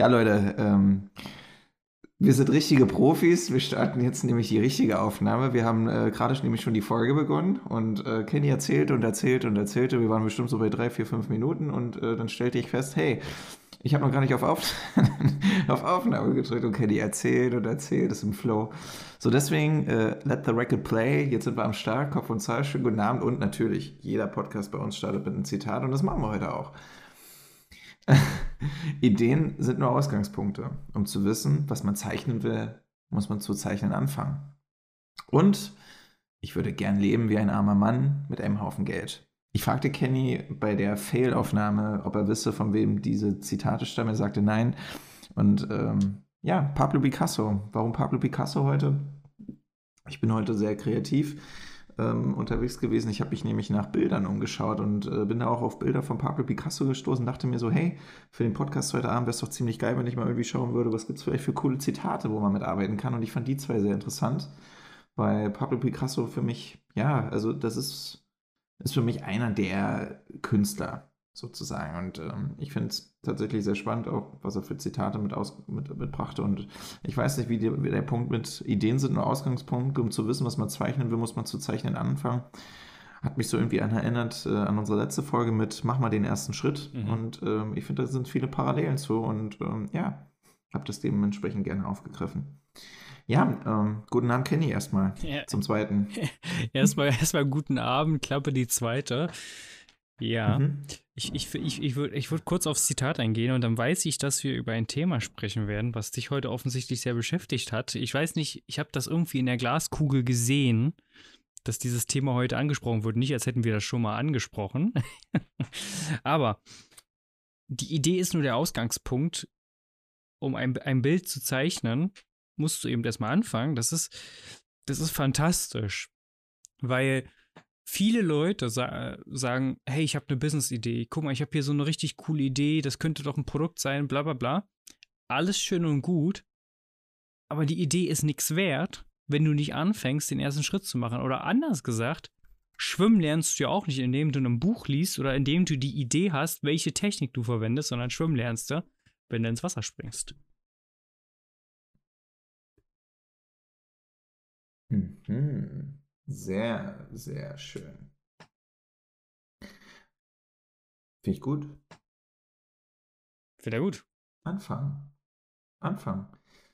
Ja, Leute, ähm, wir sind richtige Profis. Wir starten jetzt nämlich die richtige Aufnahme. Wir haben äh, gerade nämlich schon die Folge begonnen und äh, Kenny erzählte und erzählte und erzählte. Wir waren bestimmt so bei drei, vier, fünf Minuten und äh, dann stellte ich fest, hey, ich habe noch gar nicht auf, auf, auf, Aufnahme gedrückt und Kenny erzählt und erzählt, ist im Flow. So, deswegen, äh, let the record play. Jetzt sind wir am Start. Kopf und Zahl, schönen guten Abend. Und natürlich, jeder Podcast bei uns startet mit einem Zitat und das machen wir heute auch. Ideen sind nur Ausgangspunkte. Um zu wissen, was man zeichnen will, muss man zu zeichnen anfangen. Und ich würde gern leben wie ein armer Mann mit einem Haufen Geld. Ich fragte Kenny bei der Fail-Aufnahme, ob er wisse, von wem diese Zitate stammen. Er sagte nein. Und ähm, ja, Pablo Picasso. Warum Pablo Picasso heute? Ich bin heute sehr kreativ ähm, unterwegs gewesen. Ich habe mich nämlich nach Bildern umgeschaut und äh, bin da auch auf Bilder von Pablo Picasso gestoßen. Dachte mir so, hey, für den Podcast heute Abend wäre es doch ziemlich geil, wenn ich mal irgendwie schauen würde, was gibt es vielleicht für coole Zitate, wo man mitarbeiten kann. Und ich fand die zwei sehr interessant, weil Pablo Picasso für mich, ja, also das ist, ist für mich einer der Künstler sozusagen. Und ähm, ich finde es tatsächlich sehr spannend, auch was er für Zitate mit, aus, mit, mitbrachte. Und ich weiß nicht, wie, die, wie der Punkt mit Ideen sind nur Ausgangspunkt, um zu wissen, was man zeichnen will, muss man zu zeichnen anfangen. Hat mich so irgendwie an erinnert äh, an unsere letzte Folge mit Mach mal den ersten Schritt. Mhm. Und ähm, ich finde, da sind viele Parallelen zu. Und ähm, ja, habe das dementsprechend gerne aufgegriffen. Ja, ähm, guten Abend, Kenny, erstmal ja. zum zweiten. erstmal, erstmal guten Abend, Klappe die zweite. Ja, mhm. ich, ich, ich, ich würde ich würd kurz aufs Zitat eingehen und dann weiß ich, dass wir über ein Thema sprechen werden, was dich heute offensichtlich sehr beschäftigt hat. Ich weiß nicht, ich habe das irgendwie in der Glaskugel gesehen, dass dieses Thema heute angesprochen wird. Nicht, als hätten wir das schon mal angesprochen. Aber die Idee ist nur der Ausgangspunkt. Um ein, ein Bild zu zeichnen, musst du eben erstmal anfangen. Das ist, das ist fantastisch. Weil viele Leute sa sagen, hey, ich habe eine Business-Idee, guck mal, ich habe hier so eine richtig coole Idee, das könnte doch ein Produkt sein, bla bla bla. Alles schön und gut, aber die Idee ist nichts wert, wenn du nicht anfängst, den ersten Schritt zu machen. Oder anders gesagt, Schwimmen lernst du ja auch nicht, indem du ein Buch liest oder indem du die Idee hast, welche Technik du verwendest, sondern Schwimmen lernst du, wenn du ins Wasser springst. Mhm. Sehr, sehr schön. Finde ich gut. Finde er gut. Anfang. Anfang.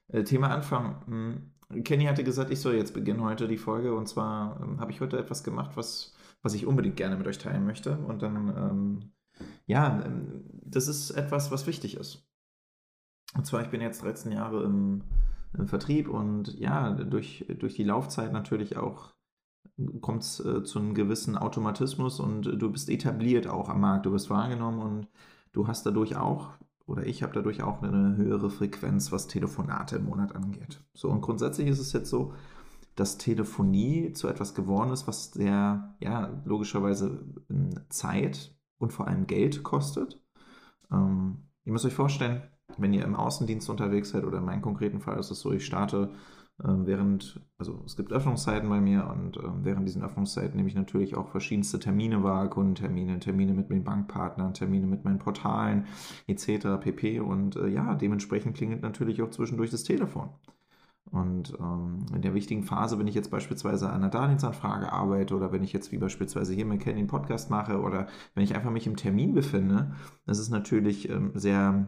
Äh, Thema Anfang. Hm. Kenny hatte gesagt, ich soll jetzt beginnen heute die Folge. Und zwar ähm, habe ich heute etwas gemacht, was, was ich unbedingt gerne mit euch teilen möchte. Und dann, ähm, ja, ähm, das ist etwas, was wichtig ist. Und zwar, ich bin jetzt 13 Jahre im, im Vertrieb und ja, durch, durch die Laufzeit natürlich auch kommt es äh, zu einem gewissen Automatismus und äh, du bist etabliert auch am Markt, du wirst wahrgenommen und du hast dadurch auch, oder ich habe dadurch auch eine höhere Frequenz, was Telefonate im Monat angeht. So, und grundsätzlich ist es jetzt so, dass Telefonie zu etwas geworden ist, was sehr, ja, logischerweise ähm, Zeit und vor allem Geld kostet. Ähm, ihr müsst euch vorstellen, wenn ihr im Außendienst unterwegs seid, oder in meinem konkreten Fall ist es so, ich starte während, also es gibt Öffnungszeiten bei mir und ähm, während diesen Öffnungszeiten nehme ich natürlich auch verschiedenste Termine wahr, Kundentermine, Termine mit meinen Bankpartnern, Termine mit meinen Portalen etc. pp. Und äh, ja, dementsprechend klingelt natürlich auch zwischendurch das Telefon. Und ähm, in der wichtigen Phase, wenn ich jetzt beispielsweise an einer Darlehensanfrage arbeite oder wenn ich jetzt wie beispielsweise hier mit Kenny einen Podcast mache oder wenn ich einfach mich im Termin befinde, das ist natürlich ähm, sehr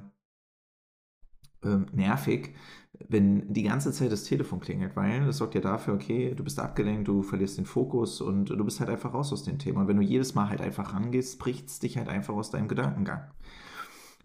ähm, nervig, wenn die ganze Zeit das Telefon klingelt, weil das sorgt ja dafür, okay, du bist abgelenkt, du verlierst den Fokus und du bist halt einfach raus aus dem Thema. Und wenn du jedes Mal halt einfach rangehst, bricht es dich halt einfach aus deinem Gedankengang.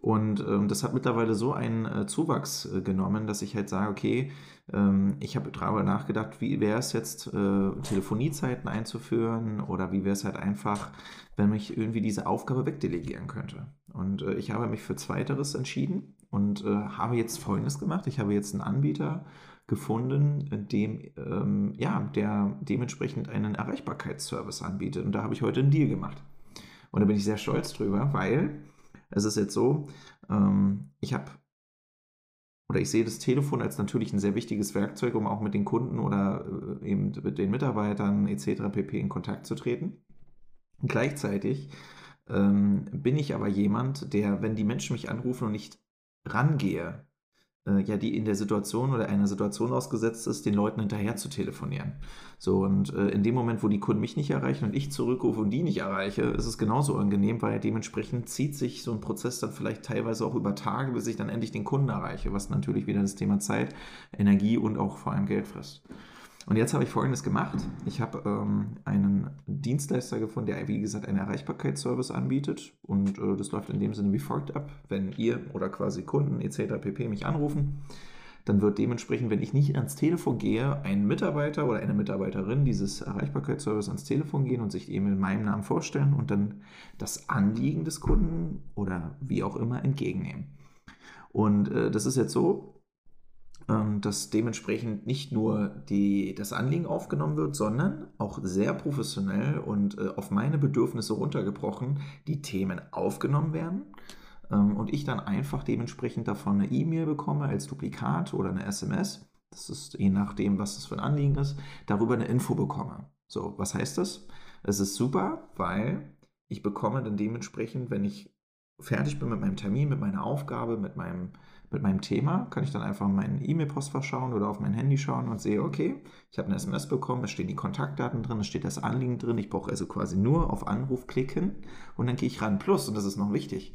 Und ähm, das hat mittlerweile so einen äh, Zuwachs äh, genommen, dass ich halt sage, okay, ähm, ich habe darüber nachgedacht, wie wäre es jetzt, äh, Telefoniezeiten einzuführen oder wie wäre es halt einfach, wenn ich irgendwie diese Aufgabe wegdelegieren könnte. Und äh, ich habe mich für Zweiteres entschieden und äh, habe jetzt Folgendes gemacht. Ich habe jetzt einen Anbieter gefunden, dem, ähm, ja, der dementsprechend einen Erreichbarkeitsservice anbietet. Und da habe ich heute einen Deal gemacht. Und da bin ich sehr stolz drüber, weil es ist jetzt so, ähm, ich habe oder ich sehe das Telefon als natürlich ein sehr wichtiges Werkzeug, um auch mit den Kunden oder äh, eben mit den Mitarbeitern etc. pp. in Kontakt zu treten. Gleichzeitig ähm, bin ich aber jemand, der, wenn die Menschen mich anrufen und nicht rangehe, äh, ja, die in der Situation oder einer Situation ausgesetzt ist, den Leuten hinterher zu telefonieren. So, und äh, in dem Moment, wo die Kunden mich nicht erreichen und ich zurückrufe und die nicht erreiche, ist es genauso angenehm, weil dementsprechend zieht sich so ein Prozess dann vielleicht teilweise auch über Tage, bis ich dann endlich den Kunden erreiche, was natürlich wieder das Thema Zeit, Energie und auch vor allem Geld frisst. Und jetzt habe ich Folgendes gemacht. Ich habe ähm, einen Dienstleister gefunden, der, wie gesagt, einen Erreichbarkeitsservice anbietet. Und äh, das läuft in dem Sinne wie folgt ab. Wenn ihr oder quasi Kunden etc. pp. mich anrufen, dann wird dementsprechend, wenn ich nicht ans Telefon gehe, ein Mitarbeiter oder eine Mitarbeiterin dieses Erreichbarkeitsservice ans Telefon gehen und sich eben in meinem Namen vorstellen und dann das Anliegen des Kunden oder wie auch immer entgegennehmen. Und äh, das ist jetzt so, dass dementsprechend nicht nur die, das Anliegen aufgenommen wird, sondern auch sehr professionell und äh, auf meine Bedürfnisse runtergebrochen die Themen aufgenommen werden ähm, und ich dann einfach dementsprechend davon eine E-Mail bekomme als Duplikat oder eine SMS. Das ist je nachdem, was das für ein Anliegen ist, darüber eine Info bekomme. So, was heißt das? Es ist super, weil ich bekomme dann dementsprechend, wenn ich fertig bin mit meinem Termin, mit meiner Aufgabe, mit meinem mit meinem Thema, kann ich dann einfach in meinen E-Mail-Postfach schauen oder auf mein Handy schauen und sehe, okay, ich habe eine SMS bekommen, es stehen die Kontaktdaten drin, es steht das Anliegen drin, ich brauche also quasi nur auf Anruf klicken und dann gehe ich ran. Plus, und das ist noch wichtig,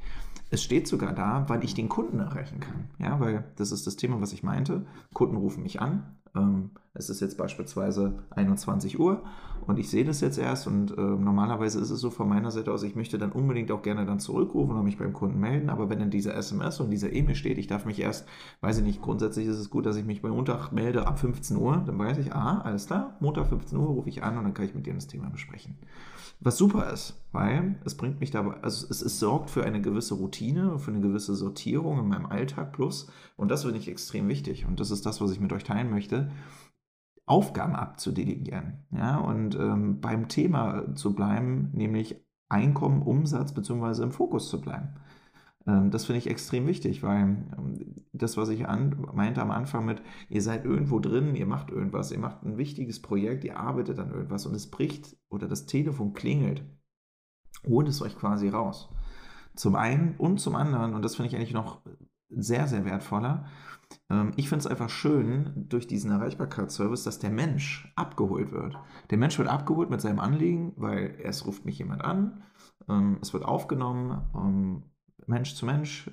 es steht sogar da, wann ich den Kunden erreichen kann. Ja, weil das ist das Thema, was ich meinte. Kunden rufen mich an, ähm, es ist jetzt beispielsweise 21 Uhr und ich sehe das jetzt erst und äh, normalerweise ist es so von meiner Seite aus, ich möchte dann unbedingt auch gerne dann zurückrufen und mich beim Kunden melden, aber wenn in dieser SMS und dieser E-Mail steht, ich darf mich erst, weiß ich nicht, grundsätzlich ist es gut, dass ich mich bei Montag melde ab 15 Uhr, dann weiß ich, ah, alles klar, Montag 15 Uhr rufe ich an und dann kann ich mit denen das Thema besprechen. Was super ist, weil es bringt mich dabei, also es, es sorgt für eine gewisse Routine, für eine gewisse Sortierung in meinem Alltag plus und das finde ich extrem wichtig und das ist das, was ich mit euch teilen möchte Aufgaben abzudelegieren. Ja, und ähm, beim Thema zu bleiben, nämlich Einkommen, Umsatz bzw. im Fokus zu bleiben. Ähm, das finde ich extrem wichtig, weil ähm, das, was ich an, meinte am Anfang mit, ihr seid irgendwo drin, ihr macht irgendwas, ihr macht ein wichtiges Projekt, ihr arbeitet an irgendwas und es bricht oder das Telefon klingelt, holt es euch quasi raus. Zum einen und zum anderen, und das finde ich eigentlich noch sehr, sehr wertvoller, ähm, ich finde es einfach schön durch diesen Erreichbarkeitsservice, dass der Mensch abgeholt wird. Der Mensch wird abgeholt mit seinem Anliegen, weil erst ruft mich jemand an, es wird aufgenommen, Mensch zu Mensch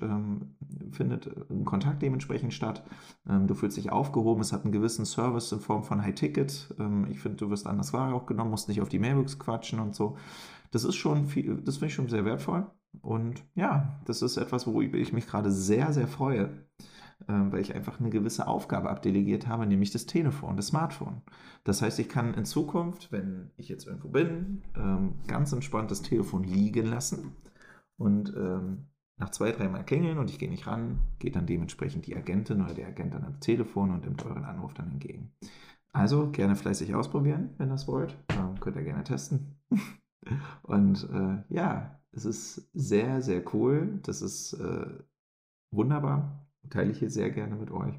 findet ein Kontakt dementsprechend statt. du fühlst dich aufgehoben, es hat einen gewissen Service in Form von High Ticket. ich finde, du wirst anders wahr auch genommen, musst nicht auf die Mailbox quatschen und so. Das ist schon viel, das finde ich schon sehr wertvoll. Und ja, das ist etwas, worüber ich mich gerade sehr, sehr freue. Ähm, weil ich einfach eine gewisse Aufgabe abdelegiert habe, nämlich das Telefon, das Smartphone. Das heißt, ich kann in Zukunft, wenn ich jetzt irgendwo bin, ähm, ganz entspannt das Telefon liegen lassen und ähm, nach zwei, dreimal klingeln und ich gehe nicht ran, geht dann dementsprechend die Agentin oder der Agent dann am Telefon und nimmt euren Anruf dann entgegen. Also gerne fleißig ausprobieren, wenn ihr das wollt. Ähm, könnt ihr gerne testen. und äh, ja, es ist sehr, sehr cool. Das ist äh, wunderbar teile ich hier sehr gerne mit euch.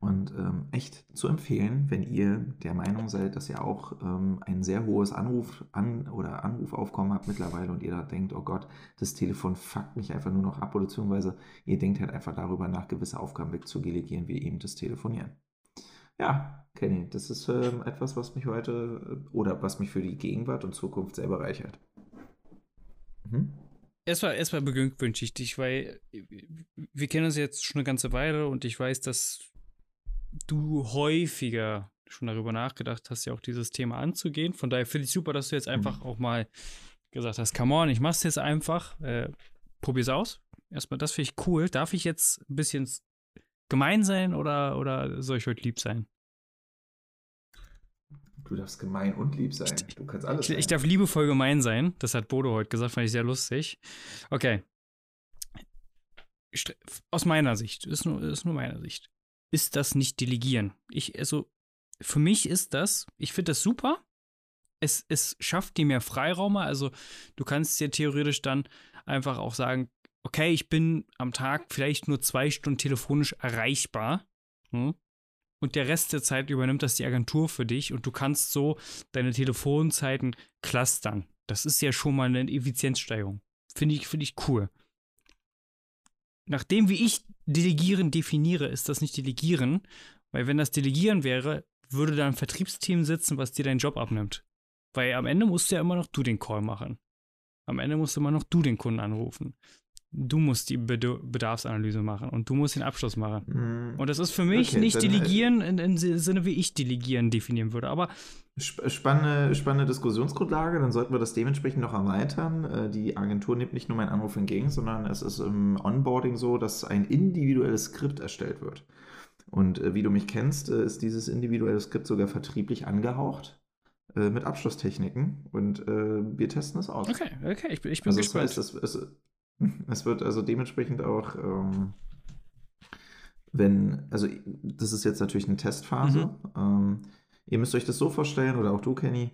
Und ähm, echt zu empfehlen, wenn ihr der Meinung seid, dass ihr auch ähm, ein sehr hohes Anruf an oder Anrufaufkommen habt mittlerweile und ihr da denkt, oh Gott, das Telefon fuckt mich einfach nur noch ab, oder beziehungsweise ihr denkt halt einfach darüber nach, gewisse Aufgaben wegzudelegieren, wie eben das Telefonieren. Ja, Kenny, das ist ähm, etwas, was mich heute äh, oder was mich für die Gegenwart und Zukunft sehr bereichert. Mhm erstmal, erstmal beglückwünsche ich dich, weil wir kennen uns jetzt schon eine ganze Weile und ich weiß, dass du häufiger schon darüber nachgedacht hast, ja auch dieses Thema anzugehen. Von daher finde ich super, dass du jetzt einfach mhm. auch mal gesagt hast, come on, ich mach's jetzt einfach, äh, probier's aus. Erstmal, das finde ich cool. Darf ich jetzt ein bisschen gemein sein oder, oder soll ich heute lieb sein? Du darfst gemein und lieb sein. Du kannst alles ich. Ich darf liebevoll gemein sein. Das hat Bodo heute gesagt, fand ich sehr lustig. Okay. Aus meiner Sicht, ist nur, ist nur meiner Sicht, ist das nicht delegieren. Ich, also, für mich ist das, ich finde das super. Es, es schafft dir mehr Freiraum. Also, du kannst dir theoretisch dann einfach auch sagen, okay, ich bin am Tag vielleicht nur zwei Stunden telefonisch erreichbar. Hm? und der Rest der Zeit übernimmt das die Agentur für dich und du kannst so deine Telefonzeiten clustern. Das ist ja schon mal eine Effizienzsteigerung. Finde ich, find ich cool. Nach dem, wie ich Delegieren definiere, ist das nicht Delegieren, weil wenn das Delegieren wäre, würde da ein Vertriebsteam sitzen, was dir deinen Job abnimmt. Weil am Ende musst du ja immer noch du den Call machen. Am Ende musst du immer noch du den Kunden anrufen. Du musst die Bedarfsanalyse machen und du musst den Abschluss machen. Mm. Und das ist für mich okay, nicht äh, delegieren im in, in Sinne, wie ich delegieren definieren würde. Aber spannende, spannende Diskussionsgrundlage, dann sollten wir das dementsprechend noch erweitern. Äh, die Agentur nimmt nicht nur meinen Anruf entgegen, sondern es ist im Onboarding so, dass ein individuelles Skript erstellt wird. Und äh, wie du mich kennst, ist dieses individuelle Skript sogar vertrieblich angehaucht mit Abschlusstechniken und äh, wir testen es aus. Okay, okay, ich bin, ich bin also gespannt. Das heißt, es, Es wird also dementsprechend auch, ähm, wenn, also das ist jetzt natürlich eine Testphase. Mhm. Ähm, ihr müsst euch das so vorstellen, oder auch du, Kenny,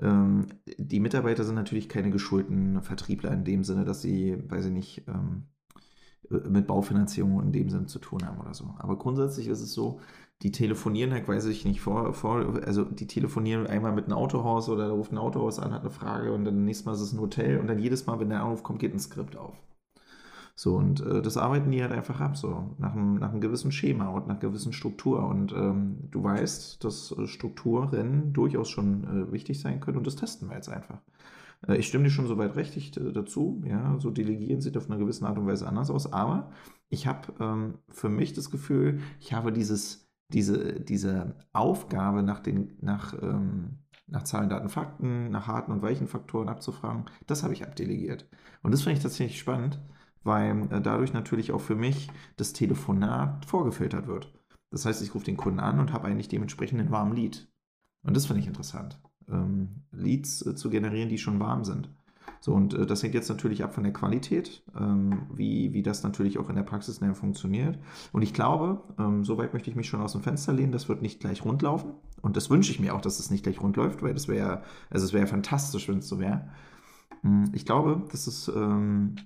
ähm, die Mitarbeiter sind natürlich keine geschulten Vertriebler in dem Sinne, dass sie, weiß ich nicht, ähm, mit Baufinanzierung in dem Sinne zu tun haben oder so. Aber grundsätzlich ist es so, die telefonieren halt, weiß ich nicht, vor, vor, also die telefonieren einmal mit einem Autohaus oder da ruft ein Autohaus an, hat eine Frage und dann nächstes Mal ist es ein Hotel und dann jedes Mal, wenn der Anruf kommt, geht ein Skript auf. So, und äh, das arbeiten die halt einfach ab, so, nach einem, nach einem gewissen Schema und nach gewissen Struktur. Und ähm, du weißt, dass äh, Strukturrennen durchaus schon äh, wichtig sein können und das testen wir jetzt einfach. Äh, ich stimme dir schon soweit recht äh, dazu, ja, so delegieren sieht auf eine gewisse Art und Weise anders aus, aber ich habe ähm, für mich das Gefühl, ich habe dieses diese, diese Aufgabe nach, den, nach, ähm, nach Zahlen, Daten, Fakten, nach harten und weichen Faktoren abzufragen, das habe ich abdelegiert. Und das finde ich tatsächlich spannend, weil äh, dadurch natürlich auch für mich das Telefonat vorgefiltert wird. Das heißt, ich rufe den Kunden an und habe eigentlich dementsprechend einen warmen Lead. Und das finde ich interessant, ähm, Leads äh, zu generieren, die schon warm sind. So, und äh, das hängt jetzt natürlich ab von der Qualität, ähm, wie, wie das natürlich auch in der Praxis näher funktioniert. Und ich glaube, ähm, soweit möchte ich mich schon aus dem Fenster lehnen, das wird nicht gleich rund laufen. Und das wünsche ich mir auch, dass es nicht gleich rund läuft, weil das wäre, also es wäre fantastisch, wenn es so wäre. Hm, ich glaube, dass es, ähm,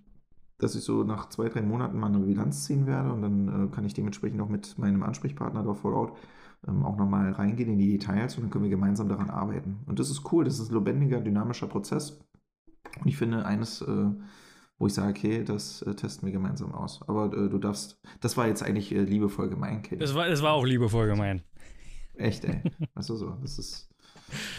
dass ich so nach zwei, drei Monaten mal eine Bilanz ziehen werde und dann äh, kann ich dementsprechend auch mit meinem Ansprechpartner dort vor Ort ähm, auch nochmal reingehen in die Details und dann können wir gemeinsam daran arbeiten. Und das ist cool, das ist ein lebendiger, dynamischer Prozess. Und ich finde eines, äh, wo ich sage, okay, das äh, testen wir gemeinsam aus. Aber äh, du darfst, das war jetzt eigentlich äh, liebevoll gemeint, Kenny. Das war, das war auch liebevoll gemeint. Echt, ey. weißt du so, das ist,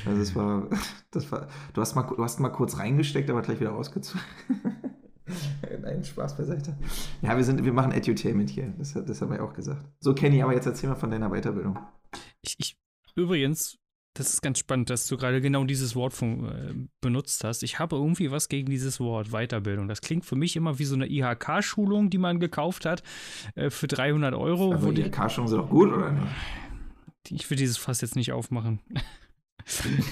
also das war, das war, du hast mal, du hast mal kurz reingesteckt, aber gleich wieder rausgezogen. Nein, Spaß beiseite. Ja, wir, sind, wir machen Edutainment hier. Das, das haben wir ja auch gesagt. So, Kenny, aber jetzt erzähl mal von deiner Weiterbildung. Ich, ich übrigens, das ist ganz spannend, dass du gerade genau dieses Wort von, äh, benutzt hast. Ich habe irgendwie was gegen dieses Wort Weiterbildung. Das klingt für mich immer wie so eine IHK-Schulung, die man gekauft hat äh, für 300 Euro. Aber IHK-Schulungen sind doch gut, oder nicht? Ich will dieses Fass jetzt nicht aufmachen.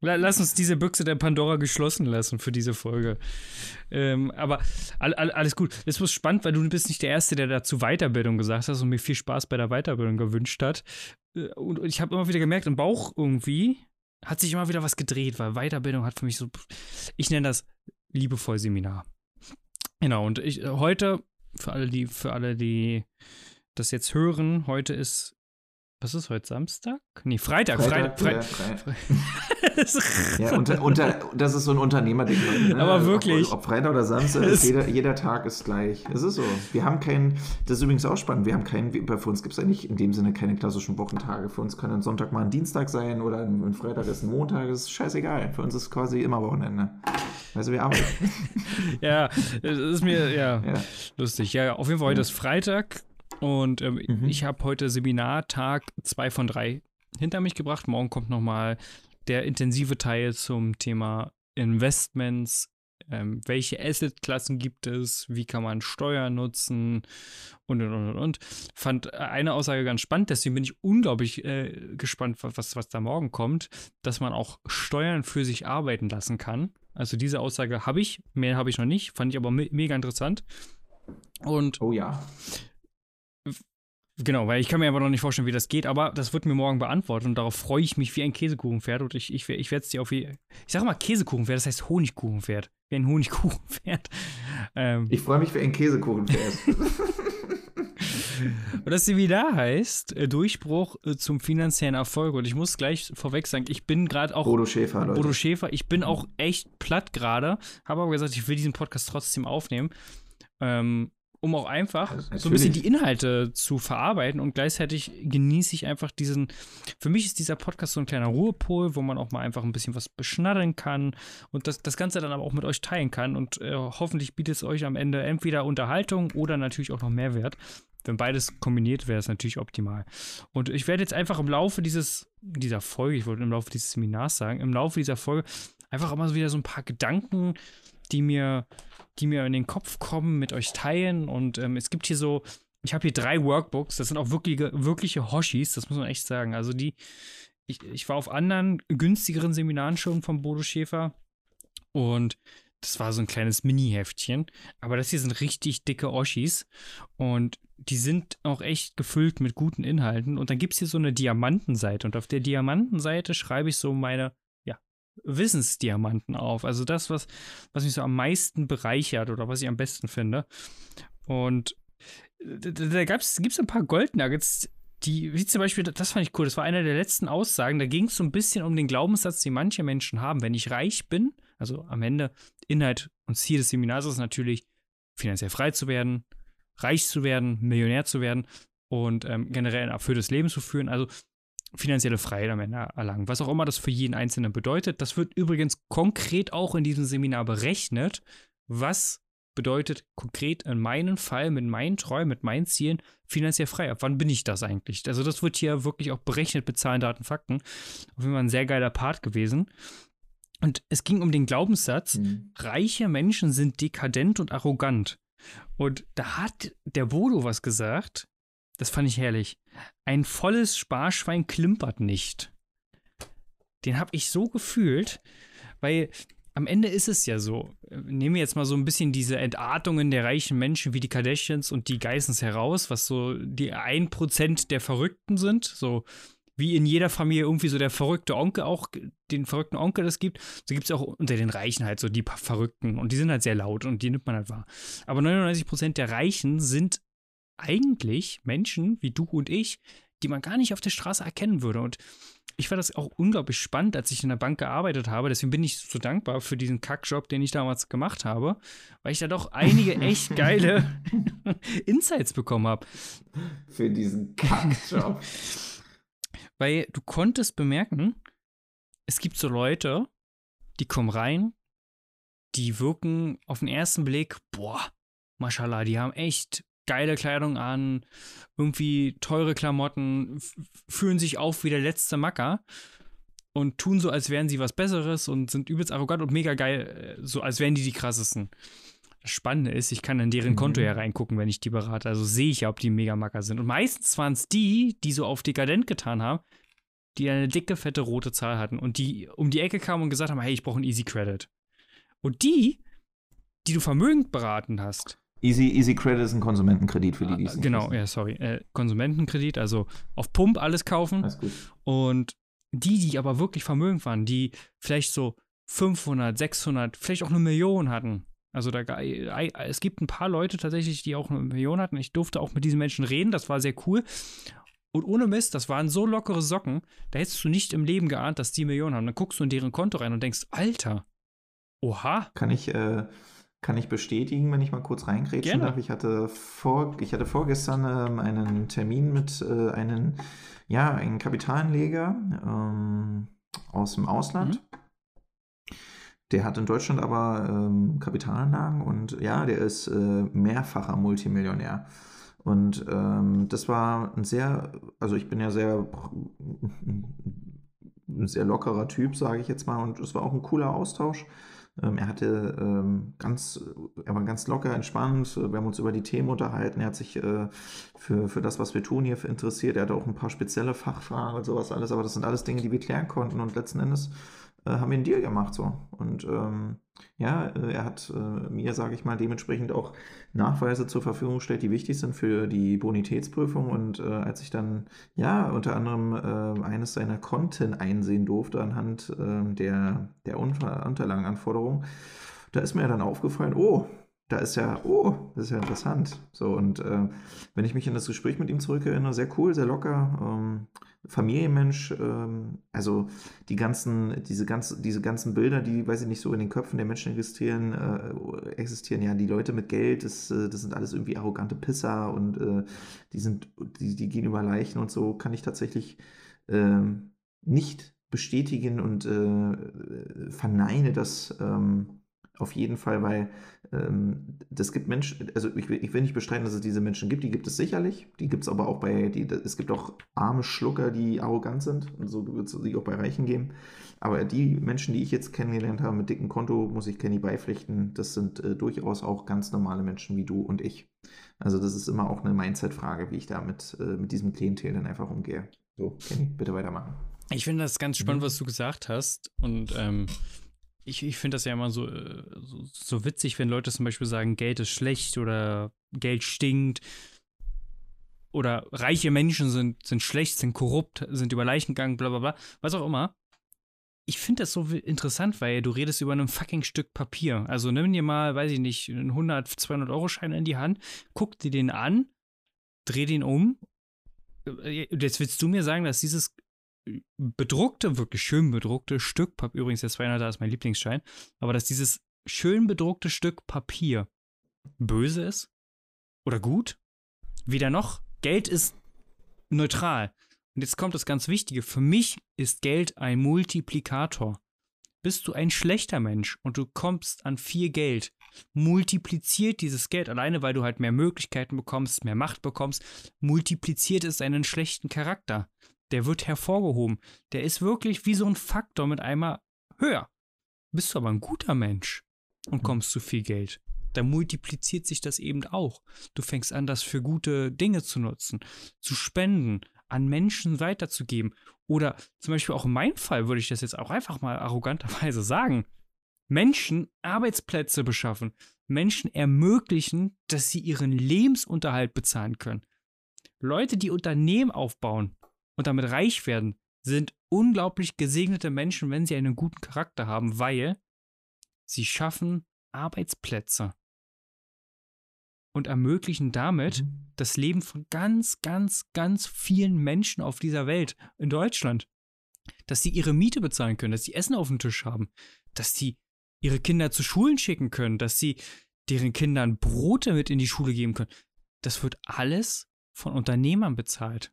Lass uns diese Büchse der Pandora geschlossen lassen für diese Folge. Ähm, aber all, all, alles gut. Es ist spannend, weil du bist nicht der Erste, der dazu Weiterbildung gesagt hast und mir viel Spaß bei der Weiterbildung gewünscht hat. Äh, und ich habe immer wieder gemerkt, im Bauch irgendwie hat sich immer wieder was gedreht, weil Weiterbildung hat für mich so, ich nenne das liebevoll Seminar. Genau, und ich, heute, für alle, die, für alle, die das jetzt hören, heute ist was ist heute Samstag? Nee, Freitag. Freitag, Freitag, Freitag. Freitag. ja, unter, unter, das ist so ein Unternehmerding. Ne? Aber wirklich. Ob, ob, Freitag oder Samstag, ist jeder, jeder Tag ist gleich. Es ist so. Wir haben keinen, das ist übrigens auch spannend, wir haben keinen, für uns gibt es eigentlich in dem Sinne keine klassischen Wochentage. Für uns kann ein Sonntag mal ein Dienstag sein oder ein, ein Freitag ist ein Montag, das ist scheißegal. Für uns ist quasi immer Wochenende. Also wir arbeiten. ja, das ist mir, ja, ja, lustig. Ja, auf jeden Fall heute ist Freitag und ähm, mhm. ich habe heute Seminartag 2 von 3 hinter mich gebracht. Morgen kommt nochmal der intensive Teil zum Thema Investments. Ähm, welche Assetklassen gibt es? Wie kann man Steuern nutzen? Und, und, und, und. Fand eine Aussage ganz spannend, deswegen bin ich unglaublich äh, gespannt, was, was da morgen kommt, dass man auch Steuern für sich arbeiten lassen kann. Also diese Aussage habe ich, mehr habe ich noch nicht, fand ich aber me mega interessant. Und oh ja. Genau, weil ich kann mir aber noch nicht vorstellen, wie das geht, aber das wird mir morgen beantwortet und darauf freue ich mich wie ein Käsekuchenpferd und ich, ich, ich werde es dir auf wie. Ich sage mal Käsekuchenpferd, das heißt Honigkuchenpferd. Wie ein Honigkuchenpferd. Ähm, ich freue mich wie ein Käsekuchenpferd. und das Seminar heißt äh, Durchbruch äh, zum finanziellen Erfolg. Und ich muss gleich vorweg sagen, ich bin gerade auch. Bodo Schäfer, Leute. Bodo Schäfer, ich bin auch echt platt gerade, habe aber gesagt, ich will diesen Podcast trotzdem aufnehmen. Ähm, um auch einfach ja, so ein bisschen die Inhalte zu verarbeiten und gleichzeitig genieße ich einfach diesen, für mich ist dieser Podcast so ein kleiner Ruhepol, wo man auch mal einfach ein bisschen was beschnaddeln kann und das, das Ganze dann aber auch mit euch teilen kann und äh, hoffentlich bietet es euch am Ende entweder Unterhaltung oder natürlich auch noch Mehrwert. Wenn beides kombiniert wäre, ist natürlich optimal. Und ich werde jetzt einfach im Laufe dieses, dieser Folge, ich wollte im Laufe dieses Seminars sagen, im Laufe dieser Folge einfach immer wieder so ein paar Gedanken, die mir die mir in den Kopf kommen, mit euch teilen. Und ähm, es gibt hier so, ich habe hier drei Workbooks, das sind auch wirkliche, wirkliche Hoshis, das muss man echt sagen. Also die, ich, ich war auf anderen günstigeren Seminaren schon von Bodo Schäfer und das war so ein kleines Mini-Heftchen. Aber das hier sind richtig dicke Oschis. Und die sind auch echt gefüllt mit guten Inhalten. Und dann gibt es hier so eine Diamantenseite. Und auf der Diamantenseite schreibe ich so meine Wissensdiamanten auf. Also das, was, was mich so am meisten bereichert oder was ich am besten finde. Und da, da gibt es ein paar Goldnuggets, die, wie zum Beispiel, das fand ich cool, das war einer der letzten Aussagen, da ging es so ein bisschen um den Glaubenssatz, den manche Menschen haben. Wenn ich reich bin, also am Ende Inhalt und Ziel des Seminars ist natürlich, finanziell frei zu werden, reich zu werden, Millionär zu werden und ähm, generell ein erfülltes Leben zu führen. Also finanzielle Freiheit am Ende erlangen. Was auch immer das für jeden Einzelnen bedeutet. Das wird übrigens konkret auch in diesem Seminar berechnet. Was bedeutet konkret in meinem Fall, mit meinen Träumen, mit meinen Zielen finanziell frei? Ab wann bin ich das eigentlich? Also, das wird hier wirklich auch berechnet mit Zahlen, Daten, Fakten. Auf jeden Fall ein sehr geiler Part gewesen. Und es ging um den Glaubenssatz, mhm. reiche Menschen sind dekadent und arrogant. Und da hat der Bodo was gesagt, das fand ich herrlich. Ein volles Sparschwein klimpert nicht. Den habe ich so gefühlt, weil am Ende ist es ja so. Nehmen wir jetzt mal so ein bisschen diese Entartungen der reichen Menschen wie die Kardashians und die Geissens heraus, was so die 1% der Verrückten sind. So wie in jeder Familie irgendwie so der verrückte Onkel auch, den verrückten Onkel das gibt, so gibt es auch unter den Reichen halt so die Verrückten und die sind halt sehr laut und die nimmt man halt wahr. Aber 99% der Reichen sind eigentlich Menschen wie du und ich, die man gar nicht auf der Straße erkennen würde. Und ich fand das auch unglaublich spannend, als ich in der Bank gearbeitet habe. Deswegen bin ich so dankbar für diesen Kackjob, den ich damals gemacht habe, weil ich da doch einige echt geile Insights bekommen habe. Für diesen Kackjob. weil du konntest bemerken, es gibt so Leute, die kommen rein, die wirken auf den ersten Blick, boah, Mashallah, die haben echt geile Kleidung an, irgendwie teure Klamotten, fühlen sich auf wie der letzte Macker und tun so, als wären sie was Besseres und sind übelst arrogant und mega geil, äh, so als wären die die krassesten. Das Spannende ist, ich kann in deren Konto ja mhm. reingucken, wenn ich die berate. Also sehe ich ja, ob die mega Macker sind. Und meistens waren es die, die so auf dekadent getan haben, die eine dicke, fette rote Zahl hatten und die um die Ecke kamen und gesagt haben, hey, ich brauche einen Easy Credit. Und die, die du vermögend beraten hast, Easy, Easy Credit ist ein Konsumentenkredit für die, die es nicht Genau, wissen. ja, sorry. Äh, Konsumentenkredit, also auf Pump alles kaufen. Alles gut. Und die, die aber wirklich vermögend waren, die vielleicht so 500, 600, vielleicht auch eine Million hatten. Also da, es gibt ein paar Leute tatsächlich, die auch eine Million hatten. Ich durfte auch mit diesen Menschen reden, das war sehr cool. Und ohne Mist, das waren so lockere Socken, da hättest du nicht im Leben geahnt, dass die Millionen haben. Dann guckst du in deren Konto rein und denkst, Alter, oha. Kann ich, äh, kann ich bestätigen, wenn ich mal kurz reingrätschen darf. Ich hatte, vor, ich hatte vorgestern ähm, einen Termin mit äh, einem, ja, einem Kapitalanleger ähm, aus dem Ausland. Mhm. Der hat in Deutschland aber ähm, Kapitalanlagen und ja, der ist äh, mehrfacher Multimillionär. Und ähm, das war ein sehr, also ich bin ja sehr, ein sehr lockerer Typ, sage ich jetzt mal, und es war auch ein cooler Austausch. Ähm, er hatte ähm, ganz, er war ganz locker, entspannt. Wir haben uns über die Themen unterhalten. Er hat sich äh, für, für das, was wir tun, hier interessiert. Er hatte auch ein paar spezielle Fachfragen und sowas alles. Aber das sind alles Dinge, die wir klären konnten. Und letzten Endes äh, haben wir einen Deal gemacht so. Und ähm, ja, äh, er hat äh, mir, sage ich mal, dementsprechend auch Nachweise zur Verfügung gestellt, die wichtig sind für die Bonitätsprüfung. Und äh, als ich dann ja unter anderem äh, eines seiner Konten einsehen durfte anhand äh, der, der Unter da ist mir dann aufgefallen, oh, da ist ja, oh, das ist ja interessant. So, und äh, wenn ich mich in das Gespräch mit ihm zurückerinnere, sehr cool, sehr locker, ähm, Familienmensch, ähm, also die ganzen, diese, ganz, diese ganzen Bilder, die, weiß ich nicht, so in den Köpfen der Menschen existieren, äh, existieren, ja, die Leute mit Geld, das, äh, das sind alles irgendwie arrogante Pisser und äh, die sind, die, die gehen über Leichen und so, kann ich tatsächlich ähm, nicht bestätigen und äh, verneine das ähm, auf jeden Fall, weil ähm, das gibt Menschen, also ich, ich, will nicht bestreiten, dass es diese Menschen gibt, die gibt es sicherlich, die gibt es aber auch bei, die, es gibt auch arme Schlucker, die arrogant sind und so wird es sich auch bei Reichen geben. Aber die Menschen, die ich jetzt kennengelernt habe mit dicken Konto, muss ich Kenny beipflichten, das sind äh, durchaus auch ganz normale Menschen wie du und ich. Also das ist immer auch eine Mindset-Frage, wie ich da mit, äh, mit diesem Klientel dann einfach umgehe. So, Kenny, bitte weitermachen. Ich finde das ganz spannend, mhm. was du gesagt hast und ähm, ich, ich finde das ja immer so, äh, so, so, witzig, wenn Leute zum Beispiel sagen, Geld ist schlecht oder Geld stinkt. Oder reiche Menschen sind, sind schlecht, sind korrupt, sind über Leichen gegangen, bla bla bla. Was auch immer. Ich finde das so interessant, weil du redest über ein fucking Stück Papier. Also nimm dir mal, weiß ich nicht, einen 100, 200 Euro Schein in die Hand, guck dir den an, dreh den um. Äh, jetzt willst du mir sagen, dass dieses bedruckte, wirklich schön bedruckte Stück Papier, übrigens der 200er ist mein Lieblingsschein, aber dass dieses schön bedruckte Stück Papier böse ist oder gut, weder noch, Geld ist neutral. Und jetzt kommt das ganz Wichtige, für mich ist Geld ein Multiplikator. Bist du ein schlechter Mensch und du kommst an viel Geld, multipliziert dieses Geld alleine, weil du halt mehr Möglichkeiten bekommst, mehr Macht bekommst, multipliziert es deinen schlechten Charakter der wird hervorgehoben. Der ist wirklich wie so ein Faktor mit einmal höher. Bist du aber ein guter Mensch und mhm. kommst zu viel Geld, dann multipliziert sich das eben auch. Du fängst an, das für gute Dinge zu nutzen, zu spenden, an Menschen weiterzugeben. Oder zum Beispiel auch in meinem Fall würde ich das jetzt auch einfach mal arroganterweise sagen. Menschen Arbeitsplätze beschaffen, Menschen ermöglichen, dass sie ihren Lebensunterhalt bezahlen können. Leute, die Unternehmen aufbauen, und damit reich werden, sind unglaublich gesegnete Menschen, wenn sie einen guten Charakter haben, weil sie schaffen Arbeitsplätze und ermöglichen damit mhm. das Leben von ganz, ganz, ganz vielen Menschen auf dieser Welt, in Deutschland. Dass sie ihre Miete bezahlen können, dass sie Essen auf dem Tisch haben, dass sie ihre Kinder zu Schulen schicken können, dass sie deren Kindern Brote mit in die Schule geben können. Das wird alles von Unternehmern bezahlt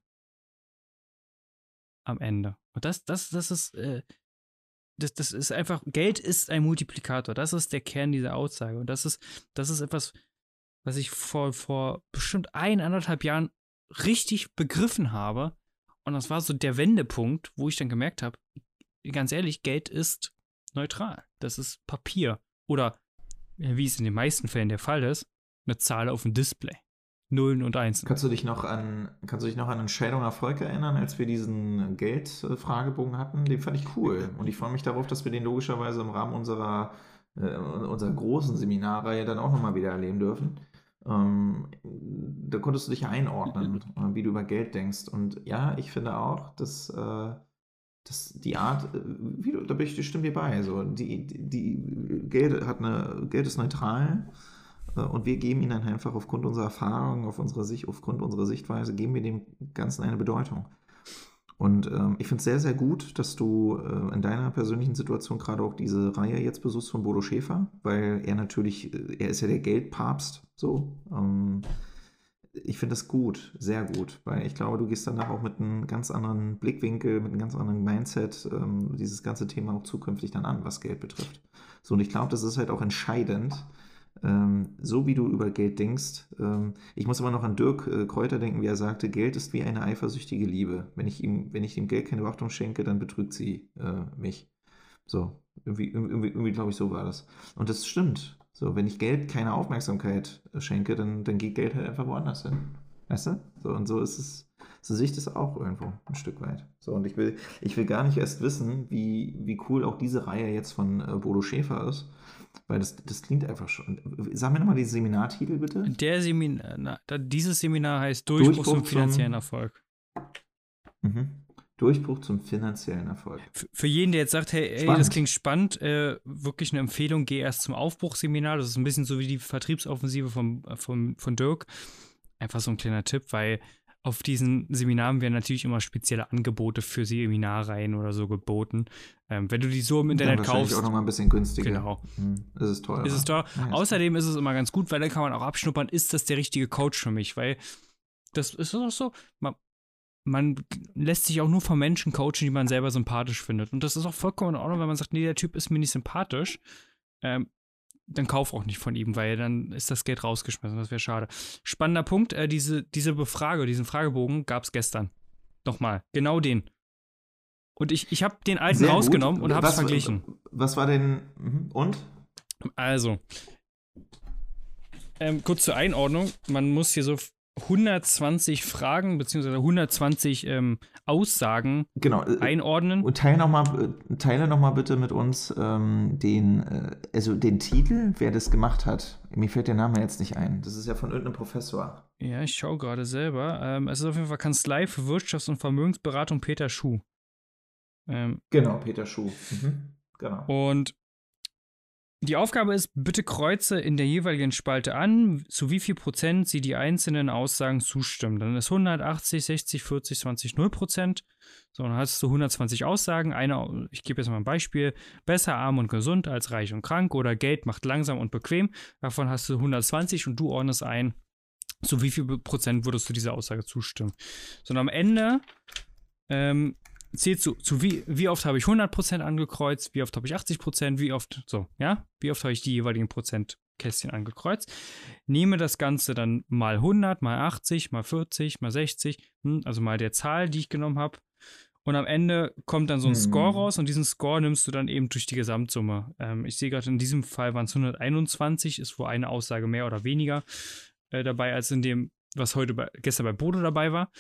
am Ende. Und das, das, das ist, äh, das, das ist einfach, Geld ist ein Multiplikator. Das ist der Kern dieser Aussage. Und das ist, das ist etwas, was ich vor, vor bestimmt ein, anderthalb Jahren richtig begriffen habe. Und das war so der Wendepunkt, wo ich dann gemerkt habe, ganz ehrlich, Geld ist neutral. Das ist Papier. Oder, wie es in den meisten Fällen der Fall ist, eine Zahl auf dem Display. Nullen und Einsen. Kannst du dich noch an, kannst du dich noch an Entscheidung Erfolg erinnern, als wir diesen Geldfragebogen hatten? Den fand ich cool. Und ich freue mich darauf, dass wir den logischerweise im Rahmen unserer, äh, unserer großen Seminarreihe dann auch nochmal wieder erleben dürfen. Ähm, da konntest du dich einordnen, äh, wie du über Geld denkst. Und ja, ich finde auch, dass, äh, dass die Art, äh, wie du, da bin ich, stimme dir bei. So, die, die, Geld hat eine, Geld ist neutral und wir geben ihnen dann einfach aufgrund unserer Erfahrung, auf unsere Sicht, aufgrund unserer Sichtweise, geben wir dem Ganzen eine Bedeutung. Und ähm, ich finde es sehr, sehr gut, dass du äh, in deiner persönlichen Situation gerade auch diese Reihe jetzt besuchst von Bodo Schäfer, weil er natürlich, äh, er ist ja der Geldpapst, so. Ähm, ich finde das gut, sehr gut, weil ich glaube, du gehst danach auch mit einem ganz anderen Blickwinkel, mit einem ganz anderen Mindset ähm, dieses ganze Thema auch zukünftig dann an, was Geld betrifft. So, und ich glaube, das ist halt auch entscheidend, so wie du über Geld denkst. Ähm, ich muss immer noch an Dirk äh, Kräuter denken, wie er sagte, Geld ist wie eine eifersüchtige Liebe. Wenn ich ihm, wenn ich dem Geld keine Beachtung schenke, dann betrügt sie äh, mich. So, irgendwie, irgendwie, irgendwie glaube ich, so war das. Und das stimmt. So, wenn ich Geld keine Aufmerksamkeit äh, schenke, dann, dann geht Geld halt einfach woanders hin. Weißt du? So, und so ist es, so sehe ich das auch irgendwo ein Stück weit. So, und ich will, ich will gar nicht erst wissen, wie, wie cool auch diese Reihe jetzt von äh, Bodo Schäfer ist. Weil das, das klingt einfach schon. Sag mir nochmal den Seminartitel bitte. Der Seminar, na, dieses Seminar heißt Durchbruch, Durchbruch zum finanziellen Erfolg. Mhm. Durchbruch zum finanziellen Erfolg. Für jeden, der jetzt sagt, hey, ey, das klingt spannend, äh, wirklich eine Empfehlung, geh erst zum Aufbruchseminar. Das ist ein bisschen so wie die Vertriebsoffensive vom, vom, von Dirk. Einfach so ein kleiner Tipp, weil auf diesen Seminaren werden natürlich immer spezielle Angebote für Seminarreihen oder so geboten. Ähm, wenn du die so im Internet ja, kaufst. auch nochmal ein bisschen günstiger. Genau. Hm, das ist teuer. Ist es teuer. Ja, Außerdem ist es immer ganz gut, weil dann kann man auch abschnuppern, ist das der richtige Coach für mich? Weil das ist auch so, man, man lässt sich auch nur von Menschen coachen, die man selber sympathisch findet. Und das ist auch vollkommen in Ordnung, wenn man sagt, nee, der Typ ist mir nicht sympathisch. Ähm, dann kauf auch nicht von ihm, weil dann ist das Geld rausgeschmissen. Das wäre schade. Spannender Punkt, äh, diese, diese Befrage, diesen Fragebogen gab es gestern. Nochmal, genau den. Und ich, ich habe den alten Sehr rausgenommen gut. und habe es verglichen. Was war denn. Mhm, und? Also. Ähm, kurz zur Einordnung. Man muss hier so 120 Fragen bzw. 120 ähm, Aussagen genau. Äh, einordnen. Und teile nochmal äh, teile noch mal bitte mit uns ähm, den, äh, also den Titel, wer das gemacht hat. Mir fällt der Name jetzt nicht ein. Das ist ja von irgendeinem Professor. Ja, ich schaue gerade selber. Ähm, es ist auf jeden Fall Kanzlei für Wirtschafts- und Vermögensberatung Peter Schuh. Ähm, genau, Peter Schuh. Mhm. Genau. Und die Aufgabe ist, bitte kreuze in der jeweiligen Spalte an, zu wie viel Prozent sie die einzelnen Aussagen zustimmen. Dann ist 180, 60, 40, 20, 0 Prozent. So, dann hast du 120 Aussagen. Eine, ich gebe jetzt mal ein Beispiel. Besser arm und gesund als reich und krank oder Geld macht langsam und bequem. Davon hast du 120 und du ordnest ein, zu wie viel Prozent würdest du dieser Aussage zustimmen. So, und am Ende ähm, zählt zu, zu wie, wie oft habe ich 100% angekreuzt, wie oft habe ich 80%, wie oft, so, ja, wie oft habe ich die jeweiligen Prozentkästchen angekreuzt. Nehme das Ganze dann mal 100, mal 80, mal 40, mal 60, hm, also mal der Zahl, die ich genommen habe. Und am Ende kommt dann so ein mhm. Score raus und diesen Score nimmst du dann eben durch die Gesamtsumme. Ähm, ich sehe gerade, in diesem Fall waren es 121, ist wohl eine Aussage mehr oder weniger äh, dabei, als in dem, was heute bei, gestern bei Bodo dabei war.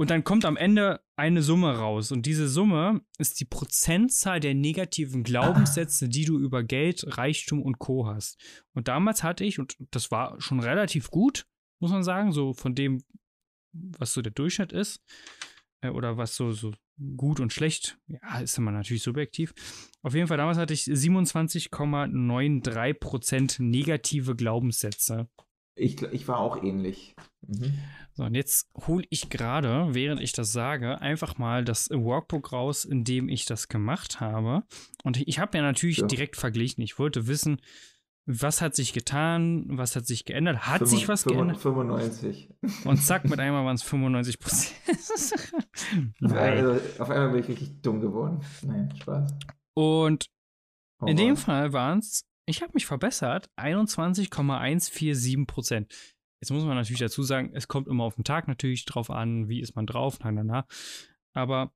Und dann kommt am Ende eine Summe raus. Und diese Summe ist die Prozentzahl der negativen Glaubenssätze, die du über Geld, Reichtum und Co. hast. Und damals hatte ich, und das war schon relativ gut, muss man sagen, so von dem, was so der Durchschnitt ist, äh, oder was so, so gut und schlecht, ja, ist immer natürlich subjektiv. Auf jeden Fall, damals hatte ich 27,93% negative Glaubenssätze. Ich, ich war auch ähnlich. Mhm. So, und jetzt hole ich gerade, während ich das sage, einfach mal das Workbook raus, in dem ich das gemacht habe. Und ich habe ja natürlich ja. direkt verglichen. Ich wollte wissen, was hat sich getan, was hat sich geändert, hat 5, sich was 5, geändert? 95. Und zack, mit einmal waren es 95 Prozent. also, auf einmal bin ich richtig dumm geworden. Nein, Spaß. Und oh, in dem Fall waren es, ich habe mich verbessert, 21,147 Prozent. Jetzt muss man natürlich dazu sagen, es kommt immer auf den Tag natürlich drauf an, wie ist man drauf, na, na, na. Aber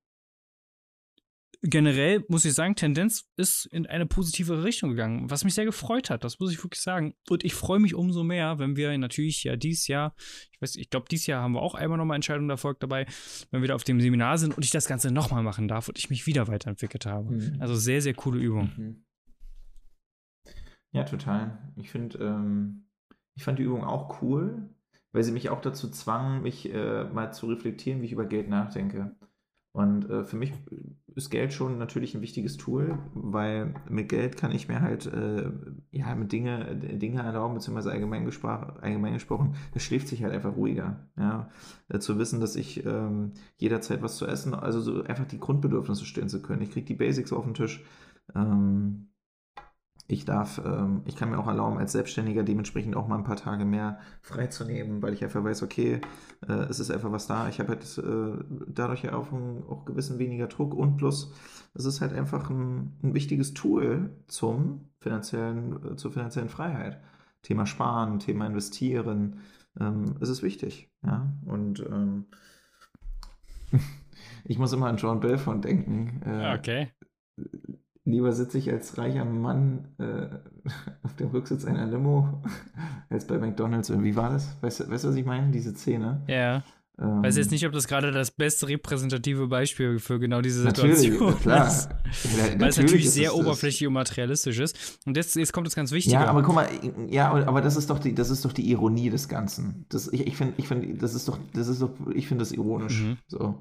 generell muss ich sagen, Tendenz ist in eine positive Richtung gegangen, was mich sehr gefreut hat, das muss ich wirklich sagen. Und ich freue mich umso mehr, wenn wir natürlich ja dieses Jahr, ich weiß, ich glaube, dieses Jahr haben wir auch einmal nochmal Entscheidungen Erfolg dabei, wenn wir da auf dem Seminar sind und ich das Ganze nochmal machen darf und ich mich wieder weiterentwickelt habe. Mhm. Also sehr, sehr coole Übung. Mhm. Ja, total. Ich finde, ähm, ich fand die Übung auch cool, weil sie mich auch dazu zwang, mich äh, mal zu reflektieren, wie ich über Geld nachdenke. Und äh, für mich ist Geld schon natürlich ein wichtiges Tool, weil mit Geld kann ich mir halt äh, ja mit Dinge, Dinge erlauben, beziehungsweise allgemein, allgemein gesprochen, es schläft sich halt einfach ruhiger. Ja? Äh, zu wissen, dass ich ähm, jederzeit was zu essen, also so einfach die Grundbedürfnisse stillen zu können. Ich kriege die Basics auf den Tisch. Ähm, ich darf, ähm, ich kann mir auch erlauben, als Selbstständiger dementsprechend auch mal ein paar Tage mehr freizunehmen, weil ich einfach weiß, okay, äh, es ist einfach was da. Ich habe halt äh, dadurch ja auch einen auch gewissen weniger Druck und plus, es ist halt einfach ein, ein wichtiges Tool zum finanziellen, äh, zur finanziellen Freiheit. Thema Sparen, Thema Investieren, ähm, es ist wichtig, ja. Und ähm, ich muss immer an John Belfont denken. Äh, okay lieber sitze ich als reicher Mann äh, auf dem Rücksitz einer Limo als bei McDonalds. Wie war das? Weißt du, weißt, was ich meine? Diese Szene. Ja. Ähm, weiß jetzt nicht, ob das gerade das beste repräsentative Beispiel für genau diese Situation natürlich, klar. ist. Ja, Weil es natürlich sehr oberflächlich und materialistisch ist. Und jetzt, jetzt kommt das ganz Wichtige. Ja, aber guck mal, ja, aber das ist doch die, das ist doch die Ironie des Ganzen. Das, ich ich finde, ich find, das ist doch, das ist doch, ich finde das ironisch. Mhm. So.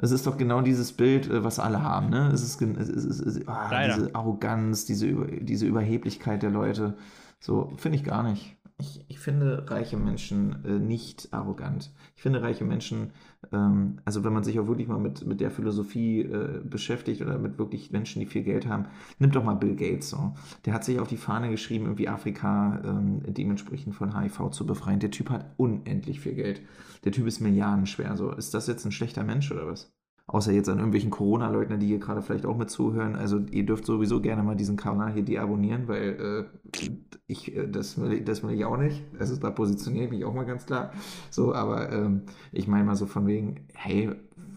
Es ist doch genau dieses Bild, äh, was alle haben, ne? Es ist, es ist, es ist ah, diese Arroganz, diese, diese Überheblichkeit der Leute. So, finde ich gar nicht. Ich, ich finde reiche Menschen äh, nicht arrogant. Ich finde reiche Menschen, ähm, also wenn man sich auch wirklich mal mit, mit der Philosophie äh, beschäftigt oder mit wirklich Menschen, die viel Geld haben, nimmt doch mal Bill Gates so. Der hat sich auf die Fahne geschrieben, irgendwie Afrika ähm, dementsprechend von HIV zu befreien. Der Typ hat unendlich viel Geld. Der Typ ist milliardenschwer. So, ist das jetzt ein schlechter Mensch oder was? Außer jetzt an irgendwelchen Corona-Leugner, die hier gerade vielleicht auch mit zuhören. Also ihr dürft sowieso gerne mal diesen Kanal hier deabonnieren, weil äh, ich, äh, das, will, das will ich auch nicht. Also da positioniere ich mich auch mal ganz klar. So, aber ähm, ich meine mal so von wegen, hey,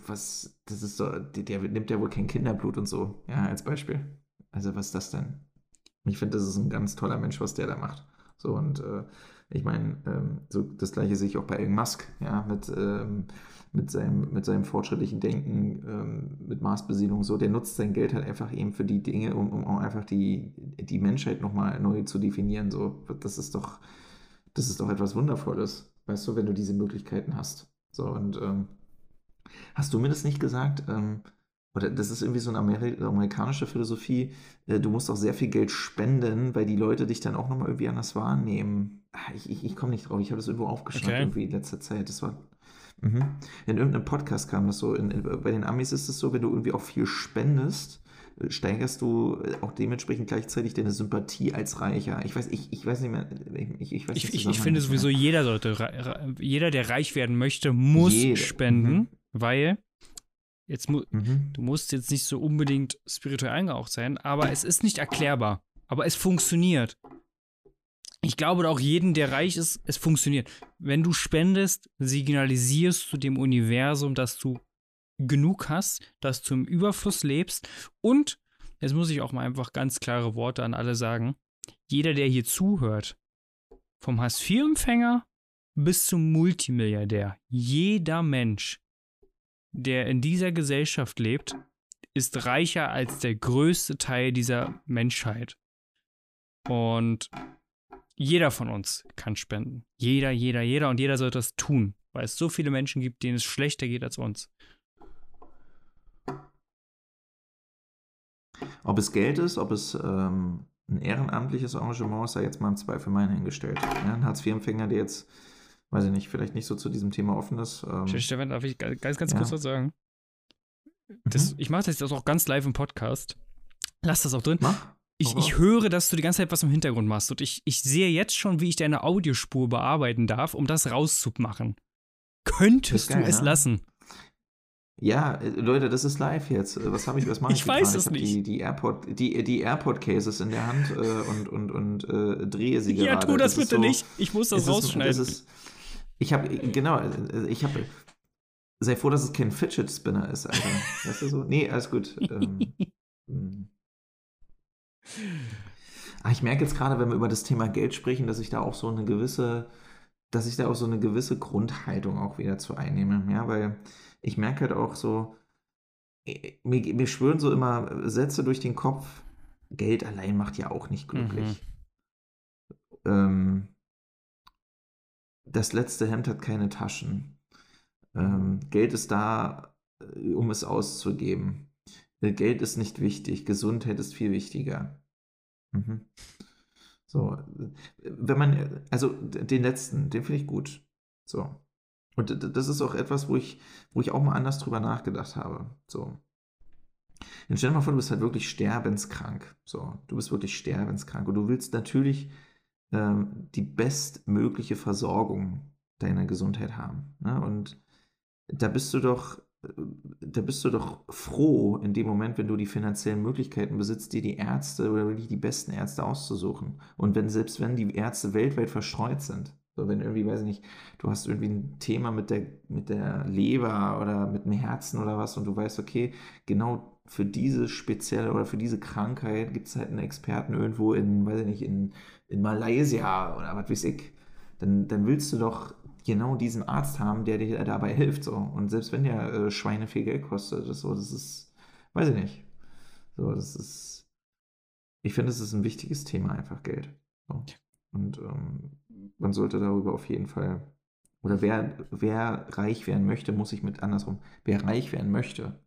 was, das ist so, der, der nimmt ja wohl kein Kinderblut und so, ja, als Beispiel. Also was ist das denn? Ich finde, das ist ein ganz toller Mensch, was der da macht. So und äh, ich meine, ähm, so das gleiche sehe ich auch bei Elon Musk, ja, mit ähm, mit seinem, mit seinem fortschrittlichen Denken, ähm, mit Maßbesiedlung so, der nutzt sein Geld halt einfach eben für die Dinge, um, um auch einfach die, die Menschheit nochmal neu zu definieren. So, das ist doch, das ist doch etwas Wundervolles, weißt du, wenn du diese Möglichkeiten hast. So, und ähm, hast du mir das nicht gesagt? Ähm, oder das ist irgendwie so eine Ameri amerikanische Philosophie, äh, du musst auch sehr viel Geld spenden, weil die Leute dich dann auch nochmal irgendwie anders wahrnehmen. Ah, ich, ich, ich komme nicht drauf, ich habe das irgendwo aufgeschnappt okay. irgendwie in letzter Zeit. Das war Mhm. In irgendeinem Podcast kam das so. In, in, bei den Amis ist es so, wenn du irgendwie auch viel spendest, äh, steigerst du äh, auch dementsprechend gleichzeitig deine Sympathie als Reicher. Ich weiß, ich, ich weiß nicht mehr. Ich, ich, weiß ich, ich, ich finde sowieso, jeder sollte, jeder, der reich werden möchte, muss jeder. spenden, mhm. weil jetzt mu mhm. du musst jetzt nicht so unbedingt spirituell angehaucht sein, aber es ist nicht erklärbar. Aber es funktioniert ich glaube auch jeden, der reich ist, es funktioniert. Wenn du spendest, signalisierst du dem Universum, dass du genug hast, dass du im Überfluss lebst und, jetzt muss ich auch mal einfach ganz klare Worte an alle sagen, jeder, der hier zuhört, vom Hartz-IV-Empfänger bis zum Multimilliardär, jeder Mensch, der in dieser Gesellschaft lebt, ist reicher als der größte Teil dieser Menschheit. Und jeder von uns kann spenden. Jeder, jeder, jeder und jeder sollte das tun, weil es so viele Menschen gibt, denen es schlechter geht als uns. Ob es Geld ist, ob es ähm, ein ehrenamtliches Engagement ist, sei jetzt mal im Zweifel mein hingestellt. Ja, ein Hartz-IV-Empfänger, der jetzt, weiß ich nicht, vielleicht nicht so zu diesem Thema offen ist. Ähm, Stefan, darf ich ganz, ganz ja. kurz was sagen? Das, mhm. Ich mache das jetzt auch ganz live im Podcast. Lass das auch drin. Mach. Ich, ich höre, dass du die ganze Zeit was im Hintergrund machst und ich, ich sehe jetzt schon, wie ich deine Audiospur bearbeiten darf, um das rauszumachen. Könntest geil, du es ne? lassen? Ja, äh, Leute, das ist live jetzt. Äh, was habe ich, was mache ich? Ich weiß es nicht. Die, die AirPod, die, die AirPod-Cases in der Hand äh, und, und, und äh, drehe sie ja, gerade. Ja, tu das, das bitte so, nicht. Ich muss das rausschneiden. Ist, ich habe, genau, ich habe, sei froh, dass es kein Fidget Spinner ist, Alter. weißt du so? Nee, alles gut. Ähm, hm. Ich merke jetzt gerade, wenn wir über das Thema Geld sprechen, dass ich da auch so eine gewisse, dass ich da auch so eine gewisse Grundhaltung auch wieder zu einnehme. Ja, weil ich merke halt auch so, mir, mir schwören so immer Sätze durch den Kopf, Geld allein macht ja auch nicht glücklich. Mhm. Ähm, das letzte Hemd hat keine Taschen. Ähm, Geld ist da, äh, um es auszugeben. Geld ist nicht wichtig, Gesundheit ist viel wichtiger. Mhm. So, wenn man, also den letzten, den finde ich gut. So. Und das ist auch etwas, wo ich, wo ich auch mal anders drüber nachgedacht habe. So. Dann stell dir mal vor, du bist halt wirklich sterbenskrank. So, du bist wirklich sterbenskrank. Und du willst natürlich ähm, die bestmögliche Versorgung deiner Gesundheit haben. Ne? Und da bist du doch da bist du doch froh in dem Moment, wenn du die finanziellen Möglichkeiten besitzt, dir die Ärzte oder wirklich die besten Ärzte auszusuchen. Und wenn, selbst wenn die Ärzte weltweit verstreut sind. So, wenn irgendwie, weiß ich nicht, du hast irgendwie ein Thema mit der, mit der Leber oder mit dem Herzen oder was und du weißt, okay, genau für diese spezielle oder für diese Krankheit gibt es halt einen Experten irgendwo in, weiß ich nicht, in, in Malaysia oder was weiß ich. Dann, dann willst du doch genau diesen Arzt haben, der dir dabei hilft. So. Und selbst wenn der äh, Schweine viel Geld kostet, das, so, das ist, weiß ich nicht. So, das ist, ich finde, es ist ein wichtiges Thema, einfach Geld. So. Und ähm, man sollte darüber auf jeden Fall Oder wer, wer reich werden möchte, muss sich mit andersrum, wer reich werden möchte,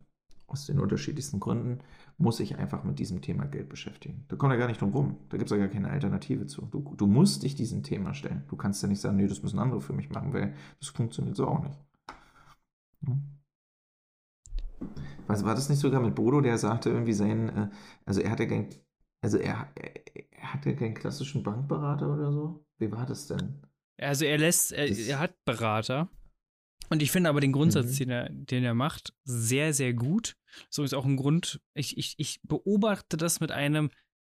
aus den unterschiedlichsten Gründen, muss sich einfach mit diesem Thema Geld beschäftigen. Da kommt er gar nicht drum rum. Da gibt es ja gar keine Alternative zu. Du, du musst dich diesem Thema stellen. Du kannst ja nicht sagen, nee, das müssen andere für mich machen, weil das funktioniert so auch nicht. Hm? Was, war das nicht sogar mit Bodo, der sagte irgendwie sein, äh, also er hatte kein, also er, er hatte keinen klassischen Bankberater oder so? Wie war das denn? Also er lässt, er, er hat Berater. Und ich finde aber den Grundsatz, mhm. den, er, den er macht, sehr, sehr gut. So ist auch ein Grund, ich, ich, ich beobachte das mit einem,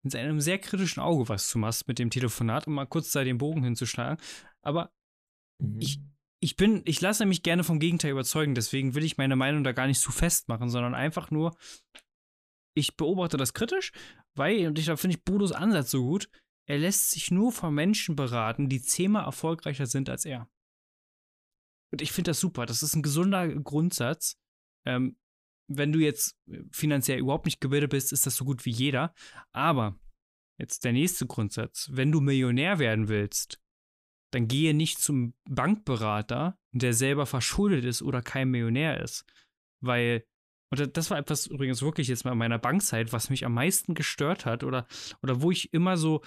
mit einem sehr kritischen Auge, was du machst mit dem Telefonat, um mal kurz da den Bogen hinzuschlagen. Aber mhm. ich, ich bin, ich lasse mich gerne vom Gegenteil überzeugen, deswegen will ich meine Meinung da gar nicht zu festmachen, sondern einfach nur, ich beobachte das kritisch, weil, und ich, da finde ich Bodos Ansatz so gut, er lässt sich nur von Menschen beraten, die zehnmal erfolgreicher sind als er. Und ich finde das super. Das ist ein gesunder Grundsatz. Ähm, wenn du jetzt finanziell überhaupt nicht gebildet bist, ist das so gut wie jeder. Aber jetzt der nächste Grundsatz. Wenn du Millionär werden willst, dann gehe nicht zum Bankberater, der selber verschuldet ist oder kein Millionär ist. Weil, und das war etwas übrigens wirklich jetzt mal in meiner Bankzeit, was mich am meisten gestört hat oder, oder wo ich immer so